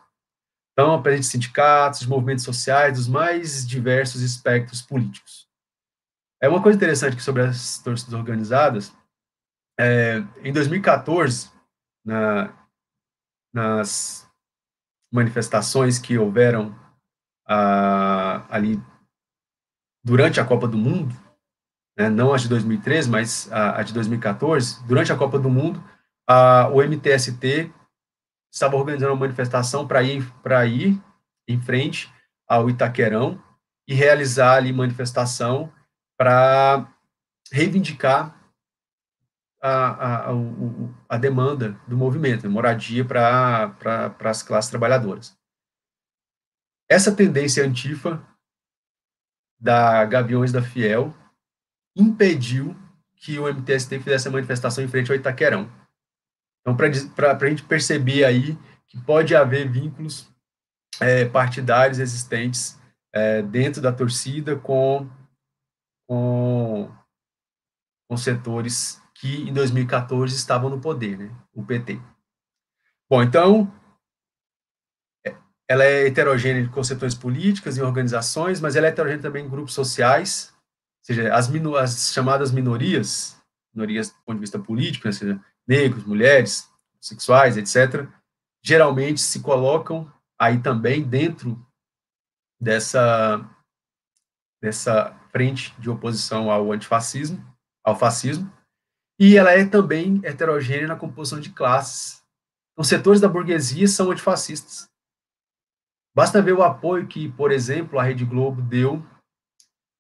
Então, presente sindicatos, movimentos sociais, dos mais diversos espectros políticos. É uma coisa interessante que sobre as torcidas organizadas, é, em 2014, na, nas manifestações que houveram ali durante a Copa do Mundo, né, não as de 2013, mas a, a, de 2014, durante a Copa do Mundo, a, o MTST estava organizando uma manifestação para ir, ir em frente ao Itaquerão e realizar ali manifestação para reivindicar a, a, a, demanda do movimento, moradia para as classes trabalhadoras. Essa tendência antifa da Gaviões da Fiel impediu que o MTST fizesse a manifestação em frente ao Itaquerão. Então, para a gente perceber aí que pode haver vínculos é, partidários existentes é, dentro da torcida com, com, com setores que em 2014 estavam no poder, né? o PT. Bom, então, ela é heterogênea em concepções políticas e organizações, mas ela é heterogênea também em grupos sociais, ou seja, as, as chamadas minorias, minorias do ponto de vista político, né, seja, negros, mulheres, sexuais, etc., geralmente se colocam aí também dentro dessa, dessa frente de oposição ao antifascismo, ao fascismo, e ela é também heterogênea na composição de classes. Então, setores da burguesia são antifascistas. Basta ver o apoio que, por exemplo, a Rede Globo deu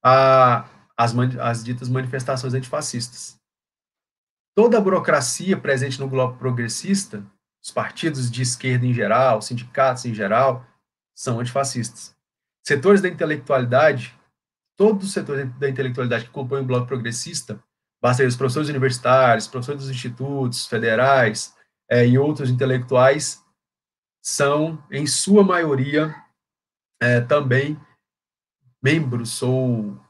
às, às ditas manifestações antifascistas. Toda a burocracia presente no globo progressista, os partidos de esquerda em geral, os sindicatos em geral, são antifascistas. Setores da intelectualidade, todos os setores da intelectualidade que compõem o bloco progressista, Basta os professores universitários, professores dos institutos federais é, e outros intelectuais são, em sua maioria, é, também membros ou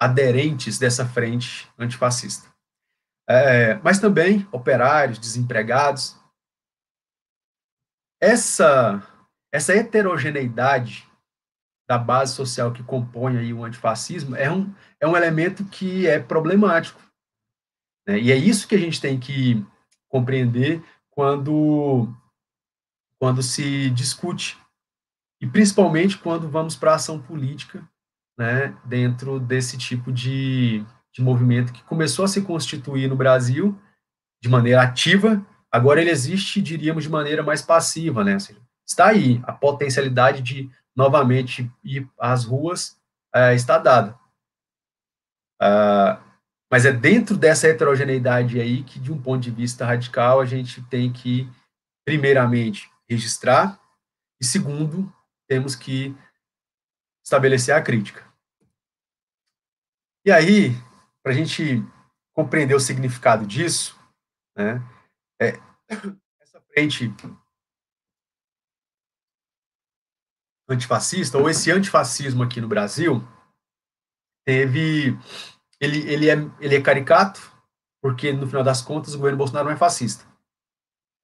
aderentes dessa frente antifascista. É, mas também operários, desempregados. Essa, essa heterogeneidade da base social que compõe aí o antifascismo é um, é um elemento que é problemático, né? E é isso que a gente tem que compreender quando, quando se discute, e principalmente quando vamos para a ação política, né, dentro desse tipo de, de movimento que começou a se constituir no Brasil de maneira ativa, agora ele existe, diríamos, de maneira mais passiva, né? Está aí, a potencialidade de novamente ir às ruas é, está dada. Uh, mas é dentro dessa heterogeneidade aí que, de um ponto de vista radical, a gente tem que, primeiramente, registrar, e segundo, temos que estabelecer a crítica. E aí, para a gente compreender o significado disso, né, é, essa frente antifascista, ou esse antifascismo aqui no Brasil, teve ele, ele, é, ele é caricato, porque no final das contas o governo Bolsonaro não é fascista.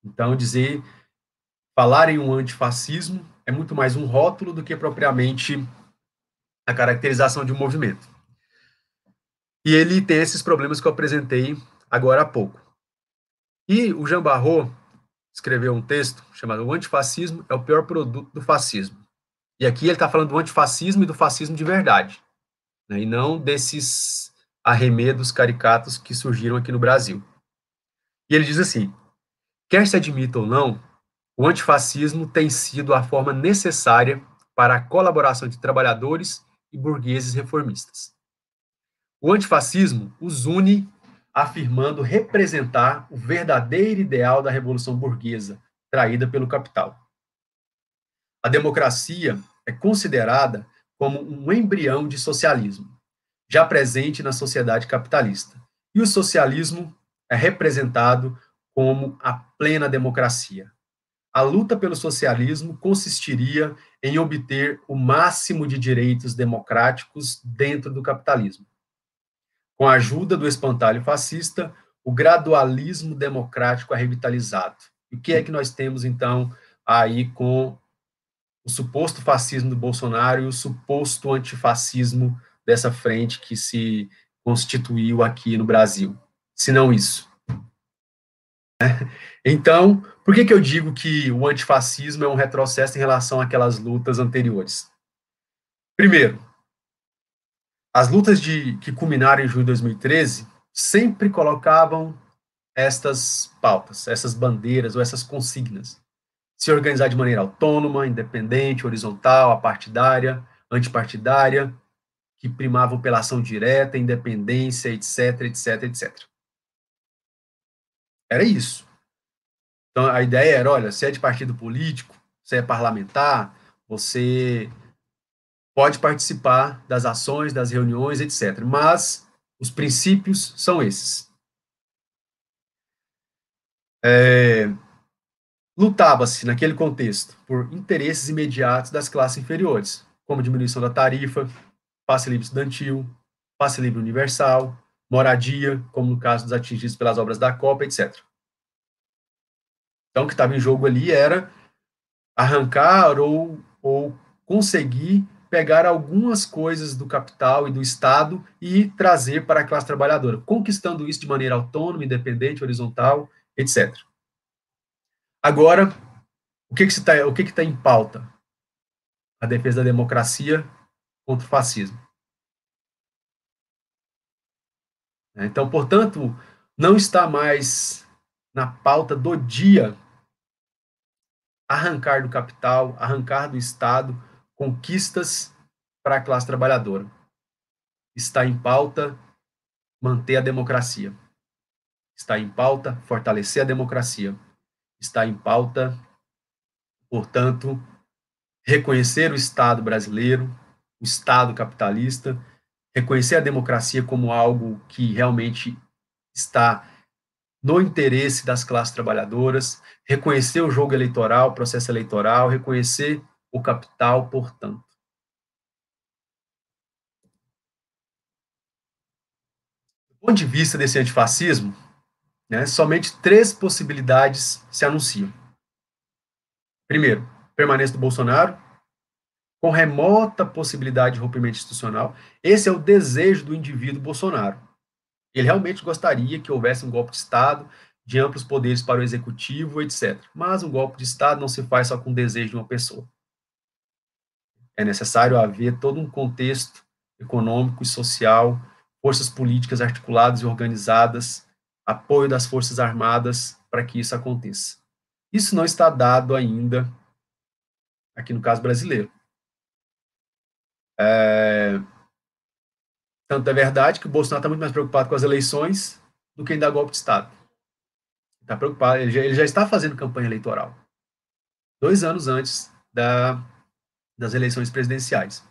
Então, dizer, falar em um antifascismo é muito mais um rótulo do que propriamente a caracterização de um movimento. E ele tem esses problemas que eu apresentei agora há pouco. E o Jean Barrot escreveu um texto chamado O Antifascismo é o pior produto do fascismo. E aqui ele está falando do antifascismo e do fascismo de verdade, né, e não desses arremedos caricatos que surgiram aqui no Brasil. E ele diz assim: quer se admita ou não, o antifascismo tem sido a forma necessária para a colaboração de trabalhadores e burgueses reformistas. O antifascismo os une afirmando representar o verdadeiro ideal da revolução burguesa, traída pelo capital. A democracia é considerada como um embrião de socialismo já presente na sociedade capitalista. E o socialismo é representado como a plena democracia. A luta pelo socialismo consistiria em obter o máximo de direitos democráticos dentro do capitalismo. Com a ajuda do espantalho fascista, o gradualismo democrático é revitalizado. E o que é que nós temos, então, aí com o suposto fascismo do Bolsonaro e o suposto antifascismo dessa frente que se constituiu aqui no Brasil, se não isso. Então, por que, que eu digo que o antifascismo é um retrocesso em relação àquelas lutas anteriores? Primeiro, as lutas de, que culminaram em junho de 2013 sempre colocavam estas pautas, essas bandeiras ou essas consignas. Se organizar de maneira autônoma, independente, horizontal, apartidária, antipartidária, que primavam pela ação direta, independência, etc, etc, etc. Era isso. Então, a ideia era, olha, se é de partido político, se é parlamentar, você pode participar das ações, das reuniões, etc. Mas os princípios são esses. É, Lutava-se, naquele contexto, por interesses imediatos das classes inferiores, como diminuição da tarifa, passe livre estudantil, passe livre universal, moradia, como no caso dos atingidos pelas obras da Copa, etc. Então, o que estava em jogo ali era arrancar ou, ou conseguir pegar algumas coisas do capital e do Estado e trazer para a classe trabalhadora, conquistando isso de maneira autônoma, independente, horizontal, etc. Agora, o que que está o que que tá em pauta? A defesa da democracia contra o fascismo. Então, portanto, não está mais na pauta do dia arrancar do capital, arrancar do Estado conquistas para a classe trabalhadora. Está em pauta manter a democracia. Está em pauta fortalecer a democracia. Está em pauta, portanto, reconhecer o Estado brasileiro, o Estado capitalista, reconhecer a democracia como algo que realmente está no interesse das classes trabalhadoras, reconhecer o jogo eleitoral, o processo eleitoral, reconhecer o capital, portanto. Do ponto de vista desse antifascismo, né, somente três possibilidades se anunciam. Primeiro, permanência do Bolsonaro, com remota possibilidade de rompimento institucional. Esse é o desejo do indivíduo Bolsonaro. Ele realmente gostaria que houvesse um golpe de Estado, de amplos poderes para o executivo, etc. Mas um golpe de Estado não se faz só com o desejo de uma pessoa. É necessário haver todo um contexto econômico e social, forças políticas articuladas e organizadas, apoio das Forças Armadas para que isso aconteça. Isso não está dado ainda aqui no caso brasileiro. É, tanto é verdade que o Bolsonaro está muito mais preocupado com as eleições do que em dar golpe de Estado. Está preocupado, ele já, ele já está fazendo campanha eleitoral. Dois anos antes da, das eleições presidenciais.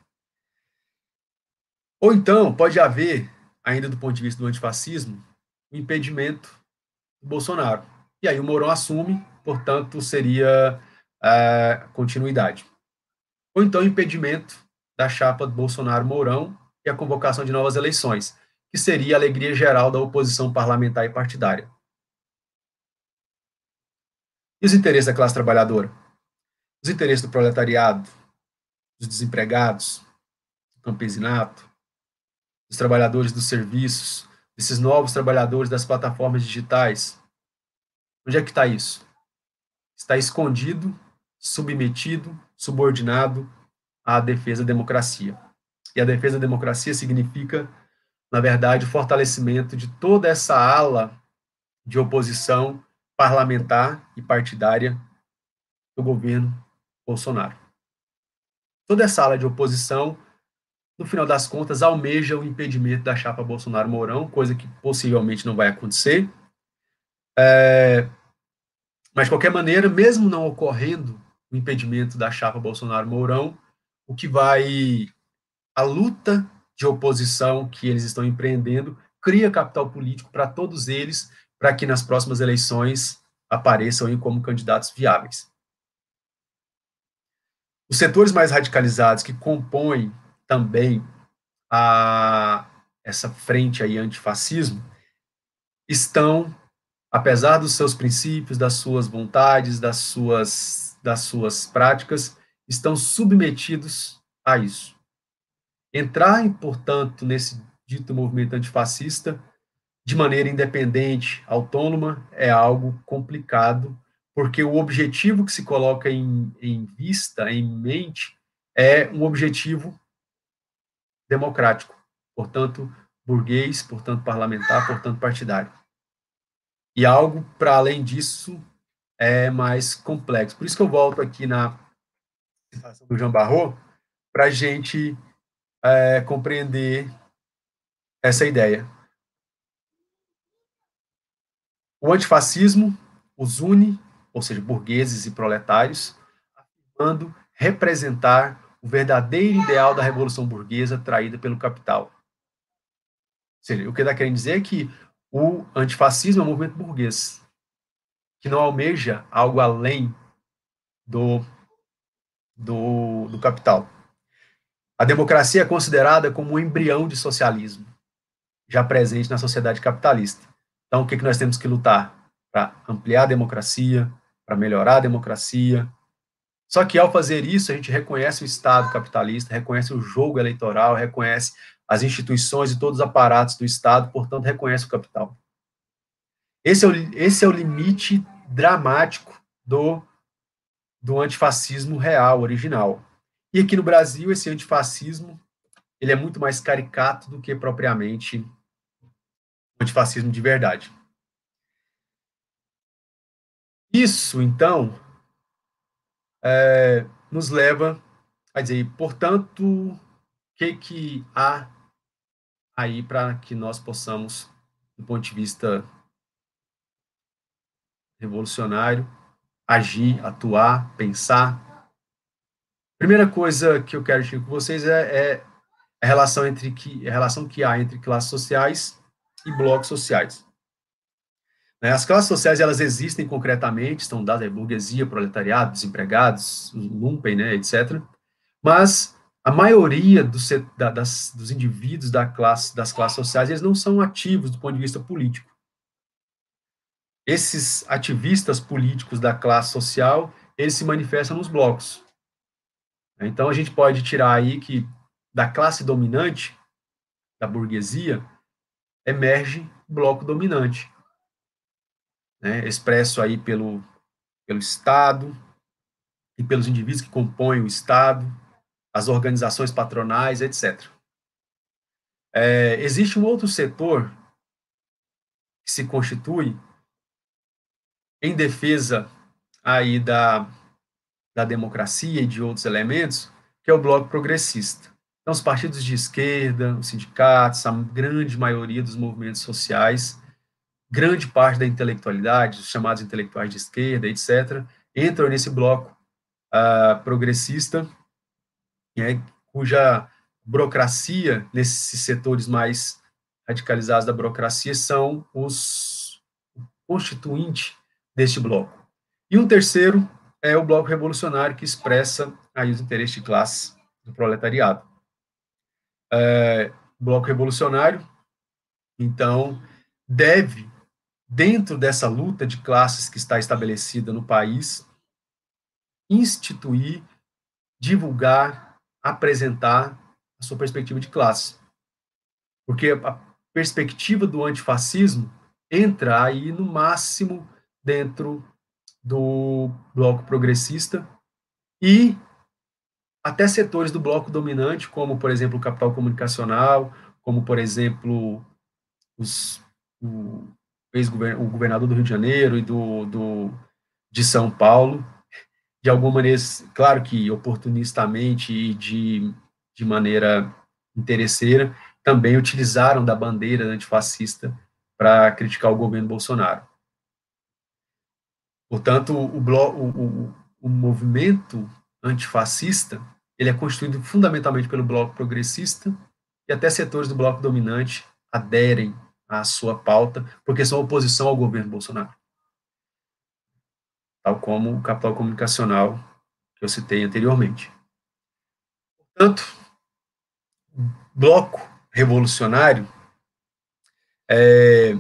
Ou então, pode haver, ainda do ponto de vista do antifascismo, impedimento do Bolsonaro. E aí o Mourão assume, portanto, seria a continuidade. Ou então, impedimento da chapa do Bolsonaro-Mourão e a convocação de novas eleições, que seria a alegria geral da oposição parlamentar e partidária. E os interesses da classe trabalhadora? Os interesses do proletariado, dos desempregados, do campesinato, dos trabalhadores dos serviços, desses novos trabalhadores das plataformas digitais. Onde é que está isso? Está escondido, submetido, subordinado à defesa da democracia. E a defesa da democracia significa, na verdade, o fortalecimento de toda essa ala de oposição parlamentar e partidária do governo Bolsonaro. Toda essa ala de oposição, no final das contas, almeja o impedimento da chapa Bolsonaro-Mourão, coisa que possivelmente não vai acontecer. É, mas, de qualquer maneira, mesmo não ocorrendo o impedimento da chapa Bolsonaro-Mourão, o que vai. A luta de oposição que eles estão empreendendo cria capital político para todos eles, para que nas próximas eleições apareçam como candidatos viáveis. Os setores mais radicalizados que compõem também a, essa frente aí antifascismo estão, apesar dos seus princípios, das suas vontades, das suas, das suas práticas, estão submetidos a isso. Entrar, portanto, nesse dito movimento antifascista de maneira independente, autônoma, é algo complicado, porque o objetivo que se coloca em, em vista, em mente, é um objetivo democrático, portanto, burguês, portanto, parlamentar, portanto, partidário. E algo para além disso é mais complexo. Por isso que eu volto aqui na citação do Jean Barrot, para a gente é, compreender essa ideia. O antifascismo os une, ou seja, burgueses e proletários, afirmando representar o verdadeiro ideal da revolução burguesa traída pelo capital. Seja, o que está querendo dizer é que o antifascismo é um movimento burguês, que não almeja algo além do, do, do capital. A democracia é considerada como um embrião de socialismo, já presente na sociedade capitalista. Então, o que, que nós temos que lutar? Para ampliar a democracia, para melhorar a democracia. Só que, ao fazer isso, a gente reconhece o Estado capitalista, reconhece o jogo eleitoral, reconhece as instituições e todos os aparatos do Estado, portanto, reconhece o capital. Esse é o, esse é o limite dramático do, do antifascismo real, original. E aqui no Brasil, esse antifascismo ele é muito mais caricato do que propriamente antifascismo de verdade. Isso, então, é, nos leva a dizer, portanto, o que, que há aí para que nós possamos, do ponto de vista revolucionário, agir, atuar, pensar. Primeira coisa que eu quero discutir com vocês é, é a relação entre que a relação que há entre classes sociais e blocos sociais. Né, as classes sociais elas existem concretamente, estão dadas a burguesia, proletariado, desempregados, lumpen, né, etc. Mas a maioria dos, da, das, dos indivíduos da classe, das classes sociais eles não são ativos do ponto de vista político esses ativistas políticos da classe social, eles se manifestam nos blocos. Então, a gente pode tirar aí que da classe dominante, da burguesia, emerge bloco dominante, né, expresso aí pelo, pelo Estado e pelos indivíduos que compõem o Estado, as organizações patronais, etc. É, existe um outro setor que se constitui em defesa aí da, da democracia e de outros elementos, que é o bloco progressista. Então, os partidos de esquerda, os sindicatos, a grande maioria dos movimentos sociais, grande parte da intelectualidade, os chamados intelectuais de esquerda, etc., entram nesse bloco uh, progressista, né, cuja burocracia, nesses setores mais radicalizados da burocracia, são os constituinte deste bloco. E um terceiro é o bloco revolucionário, que expressa aí os interesses de classe do proletariado. É, bloco revolucionário, então, deve, dentro dessa luta de classes que está estabelecida no país, instituir, divulgar, apresentar a sua perspectiva de classe. Porque a perspectiva do antifascismo entra aí no máximo dentro do bloco progressista e até setores do bloco dominante, como, por exemplo, o capital comunicacional, como, por exemplo, os, ex-governador, o governador do Rio de Janeiro e do, do, de São Paulo, de alguma maneira, claro que oportunistamente e de, de maneira interesseira, também utilizaram da bandeira antifascista para criticar o governo Bolsonaro. Portanto, o, o, o, o movimento antifascista ele é constituído fundamentalmente pelo bloco progressista e até setores do bloco dominante aderem à sua pauta, porque são oposição ao governo Bolsonaro. Tal como o capital comunicacional que eu citei anteriormente. Portanto, bloco revolucionário é,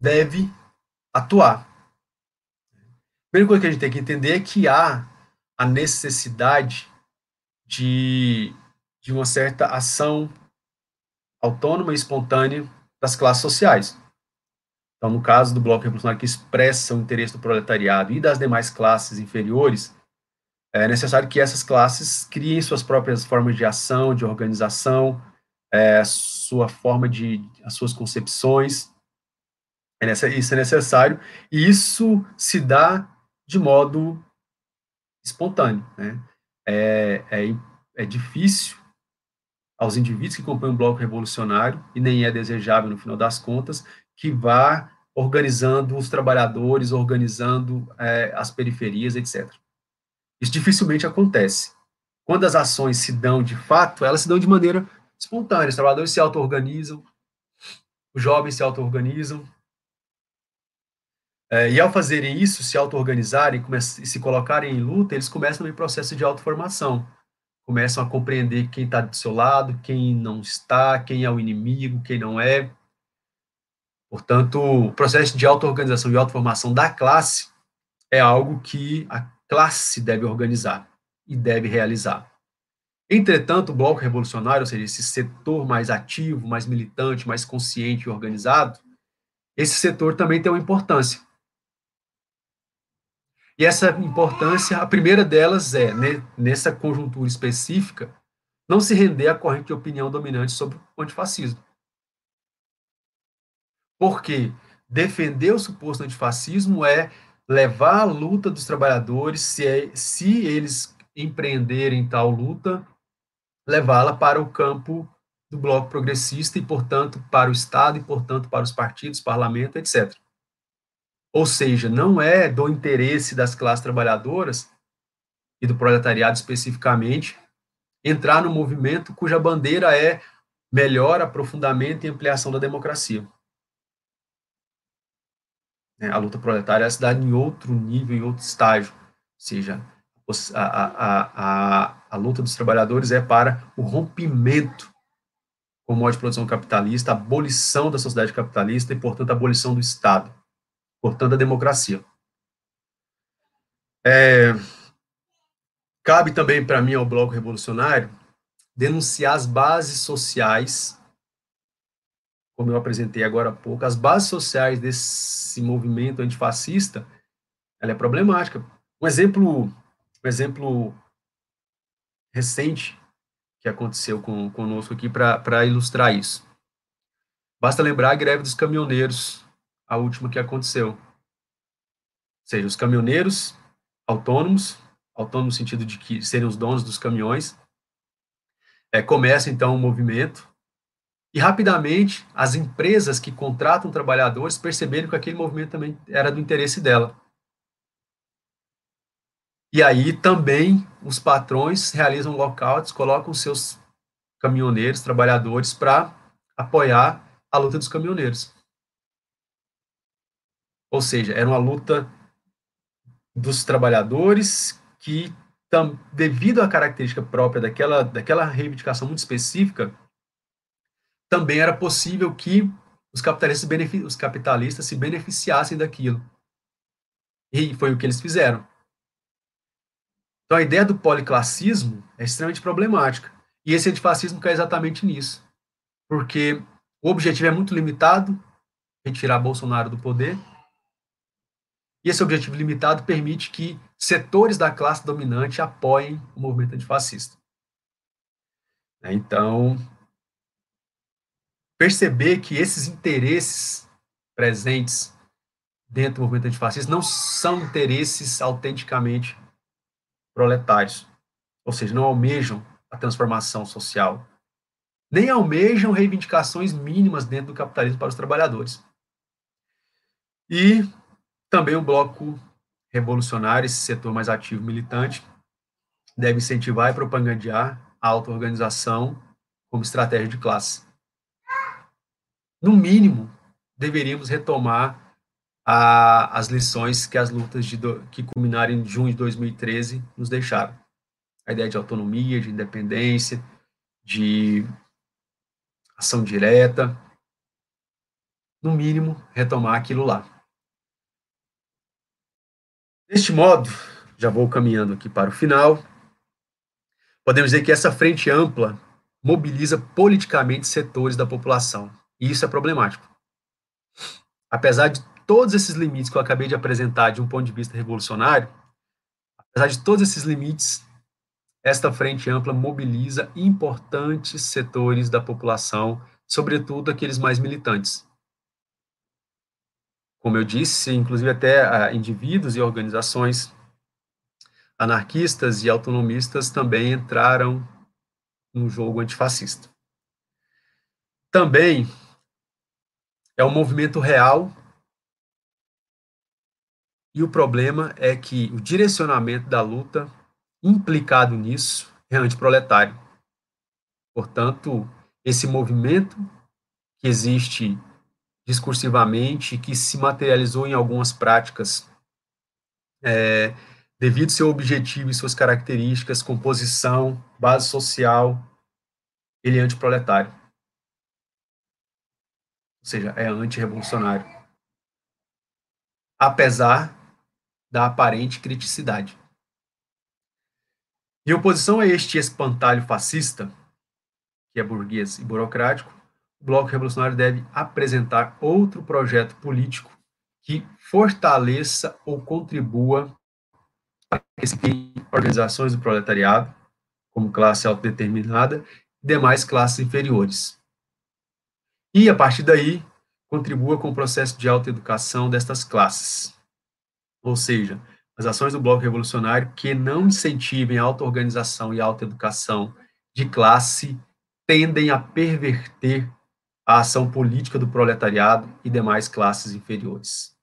deve atuar primeira coisa que a gente tem que entender é que há a necessidade de, de uma certa ação autônoma e espontânea das classes sociais. Então, no caso do bloco revolucionário que expressa o interesse do proletariado e das demais classes inferiores, é necessário que essas classes criem suas próprias formas de ação, de organização, é, sua forma de, as suas concepções. É isso é necessário e isso se dá de modo espontâneo. Né? É, é, é difícil aos indivíduos que compõem um bloco revolucionário, e nem é desejável, no final das contas, que vá organizando os trabalhadores, organizando é, as periferias, etc. Isso dificilmente acontece. Quando as ações se dão de fato, elas se dão de maneira espontânea. Os trabalhadores se auto-organizam, os jovens se auto-organizam. É, e ao fazerem isso, se auto-organizarem e se colocarem em luta, eles começam um processo de auto-formação. Começam a compreender quem está do seu lado, quem não está, quem é o inimigo, quem não é. Portanto, o processo de auto-organização e auto-formação da classe é algo que a classe deve organizar e deve realizar. Entretanto, o bloco revolucionário, ou seja, esse setor mais ativo, mais militante, mais consciente e organizado, esse setor também tem uma importância. E essa importância, a primeira delas é, né, nessa conjuntura específica, não se render à corrente de opinião dominante sobre o antifascismo. Porque defender o suposto antifascismo é levar a luta dos trabalhadores, se, é, se eles empreenderem tal luta, levá-la para o campo do bloco progressista e, portanto, para o Estado e, portanto, para os partidos, parlamento, etc. Ou seja, não é do interesse das classes trabalhadoras e do proletariado especificamente entrar no movimento cuja bandeira é melhor aprofundamento e ampliação da democracia. Né, a luta proletária se dá em outro nível, em outro estágio. Ou seja, a, a, a, a luta dos trabalhadores é para o rompimento com o modo de produção capitalista, a abolição da sociedade capitalista e, portanto, a abolição do Estado, portanto, a democracia. É, cabe também para mim, ao Bloco Revolucionário, denunciar as bases sociais como eu apresentei agora há pouco, as bases sociais desse movimento antifascista, ela é problemática. Um exemplo, um exemplo recente que aconteceu com, conosco aqui para ilustrar isso. Basta lembrar a greve dos caminhoneiros, a última que aconteceu. Ou seja, os caminhoneiros autônomos, autônomos no sentido de que serem os donos dos caminhões, é, começa então um movimento e rapidamente, as empresas que contratam trabalhadores perceberam que aquele movimento também era do interesse dela. E aí também os patrões realizam lockouts, colocam seus caminhoneiros, trabalhadores, para apoiar a luta dos caminhoneiros. Ou seja, era uma luta dos trabalhadores que, devido à característica própria daquela, daquela reivindicação muito específica, também era possível que os capitalistas, os capitalistas se beneficiassem daquilo. E foi o que eles fizeram. Então a ideia do policlassismo é extremamente problemática. E esse antifascismo cai exatamente nisso. Porque o objetivo é muito limitado, retirar Bolsonaro do poder. E esse objetivo limitado permite que setores da classe dominante apoiem o movimento antifascista. Então, perceber que esses interesses presentes dentro do movimento antifascista não são interesses autenticamente proletários, ou seja, não almejam a transformação social, nem almejam reivindicações mínimas dentro do capitalismo para os trabalhadores. E também o bloco revolucionário, esse setor mais ativo militante, deve incentivar e propagandear a auto-organização como estratégia de classe no mínimo, deveríamos retomar a, as lições que as lutas do, que culminaram em junho de 2013 nos deixaram. A ideia de autonomia, de independência, de ação direta, no mínimo, retomar aquilo lá. Deste modo, já vou caminhando aqui para o final, podemos dizer que essa frente ampla mobiliza politicamente setores da população E isso é problemático. Apesar de todos esses limites que eu acabei de apresentar de um ponto de vista revolucionário, apesar de todos esses limites, esta frente ampla mobiliza importantes setores da população, sobretudo aqueles mais militantes. Como eu disse, inclusive até uh, indivíduos e organizações anarquistas e autonomistas também entraram no jogo antifascista. Também é um movimento real e o problema é que o direcionamento da luta implicado nisso é antiproletário. Portanto, esse movimento que existe discursivamente, que se materializou em algumas práticas, é, devido ao seu objetivo e suas características, composição, base social, ele é antiproletário. Ou seja, é antirrevolucionário. Apesar da aparente criticidade. Em oposição a este espantalho fascista, que é burguês e burocrático, Bloco Revolucionário deve apresentar outro projeto político que fortaleça ou contribua para que organizações do proletariado, como classe autodeterminada, e demais classes inferiores. E, a partir daí, contribua com o processo de autoeducação destas classes. Ou seja, as ações do Bloco Revolucionário que não incentivem a auto-organização e a autoeducação de classe tendem a perverter a ação política do proletariado e demais classes inferiores.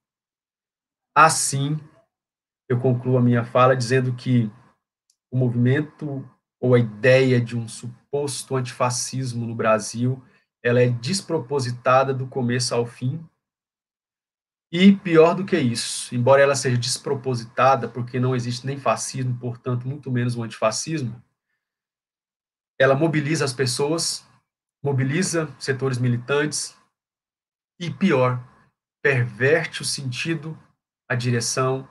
Assim, eu concluo a minha fala dizendo que o movimento ou a ideia de um suposto antifascismo no Brasil, ela é despropositada do começo ao fim e pior do que isso, embora ela seja despropositada, porque não existe nem fascismo, portanto, muito menos um antifascismo, ela mobiliza as pessoas, mobiliza setores militantes e, pior, perverte o sentido, a direção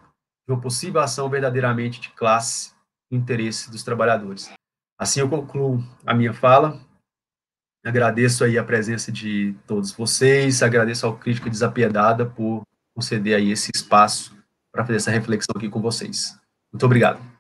de uma possível ação verdadeiramente de classe no interesse dos trabalhadores. Assim eu concluo a minha fala. Agradeço aí a presença de todos vocês, agradeço ao Crítica Desapiedada por conceder aí esse espaço para fazer essa reflexão aqui com vocês. Muito obrigado.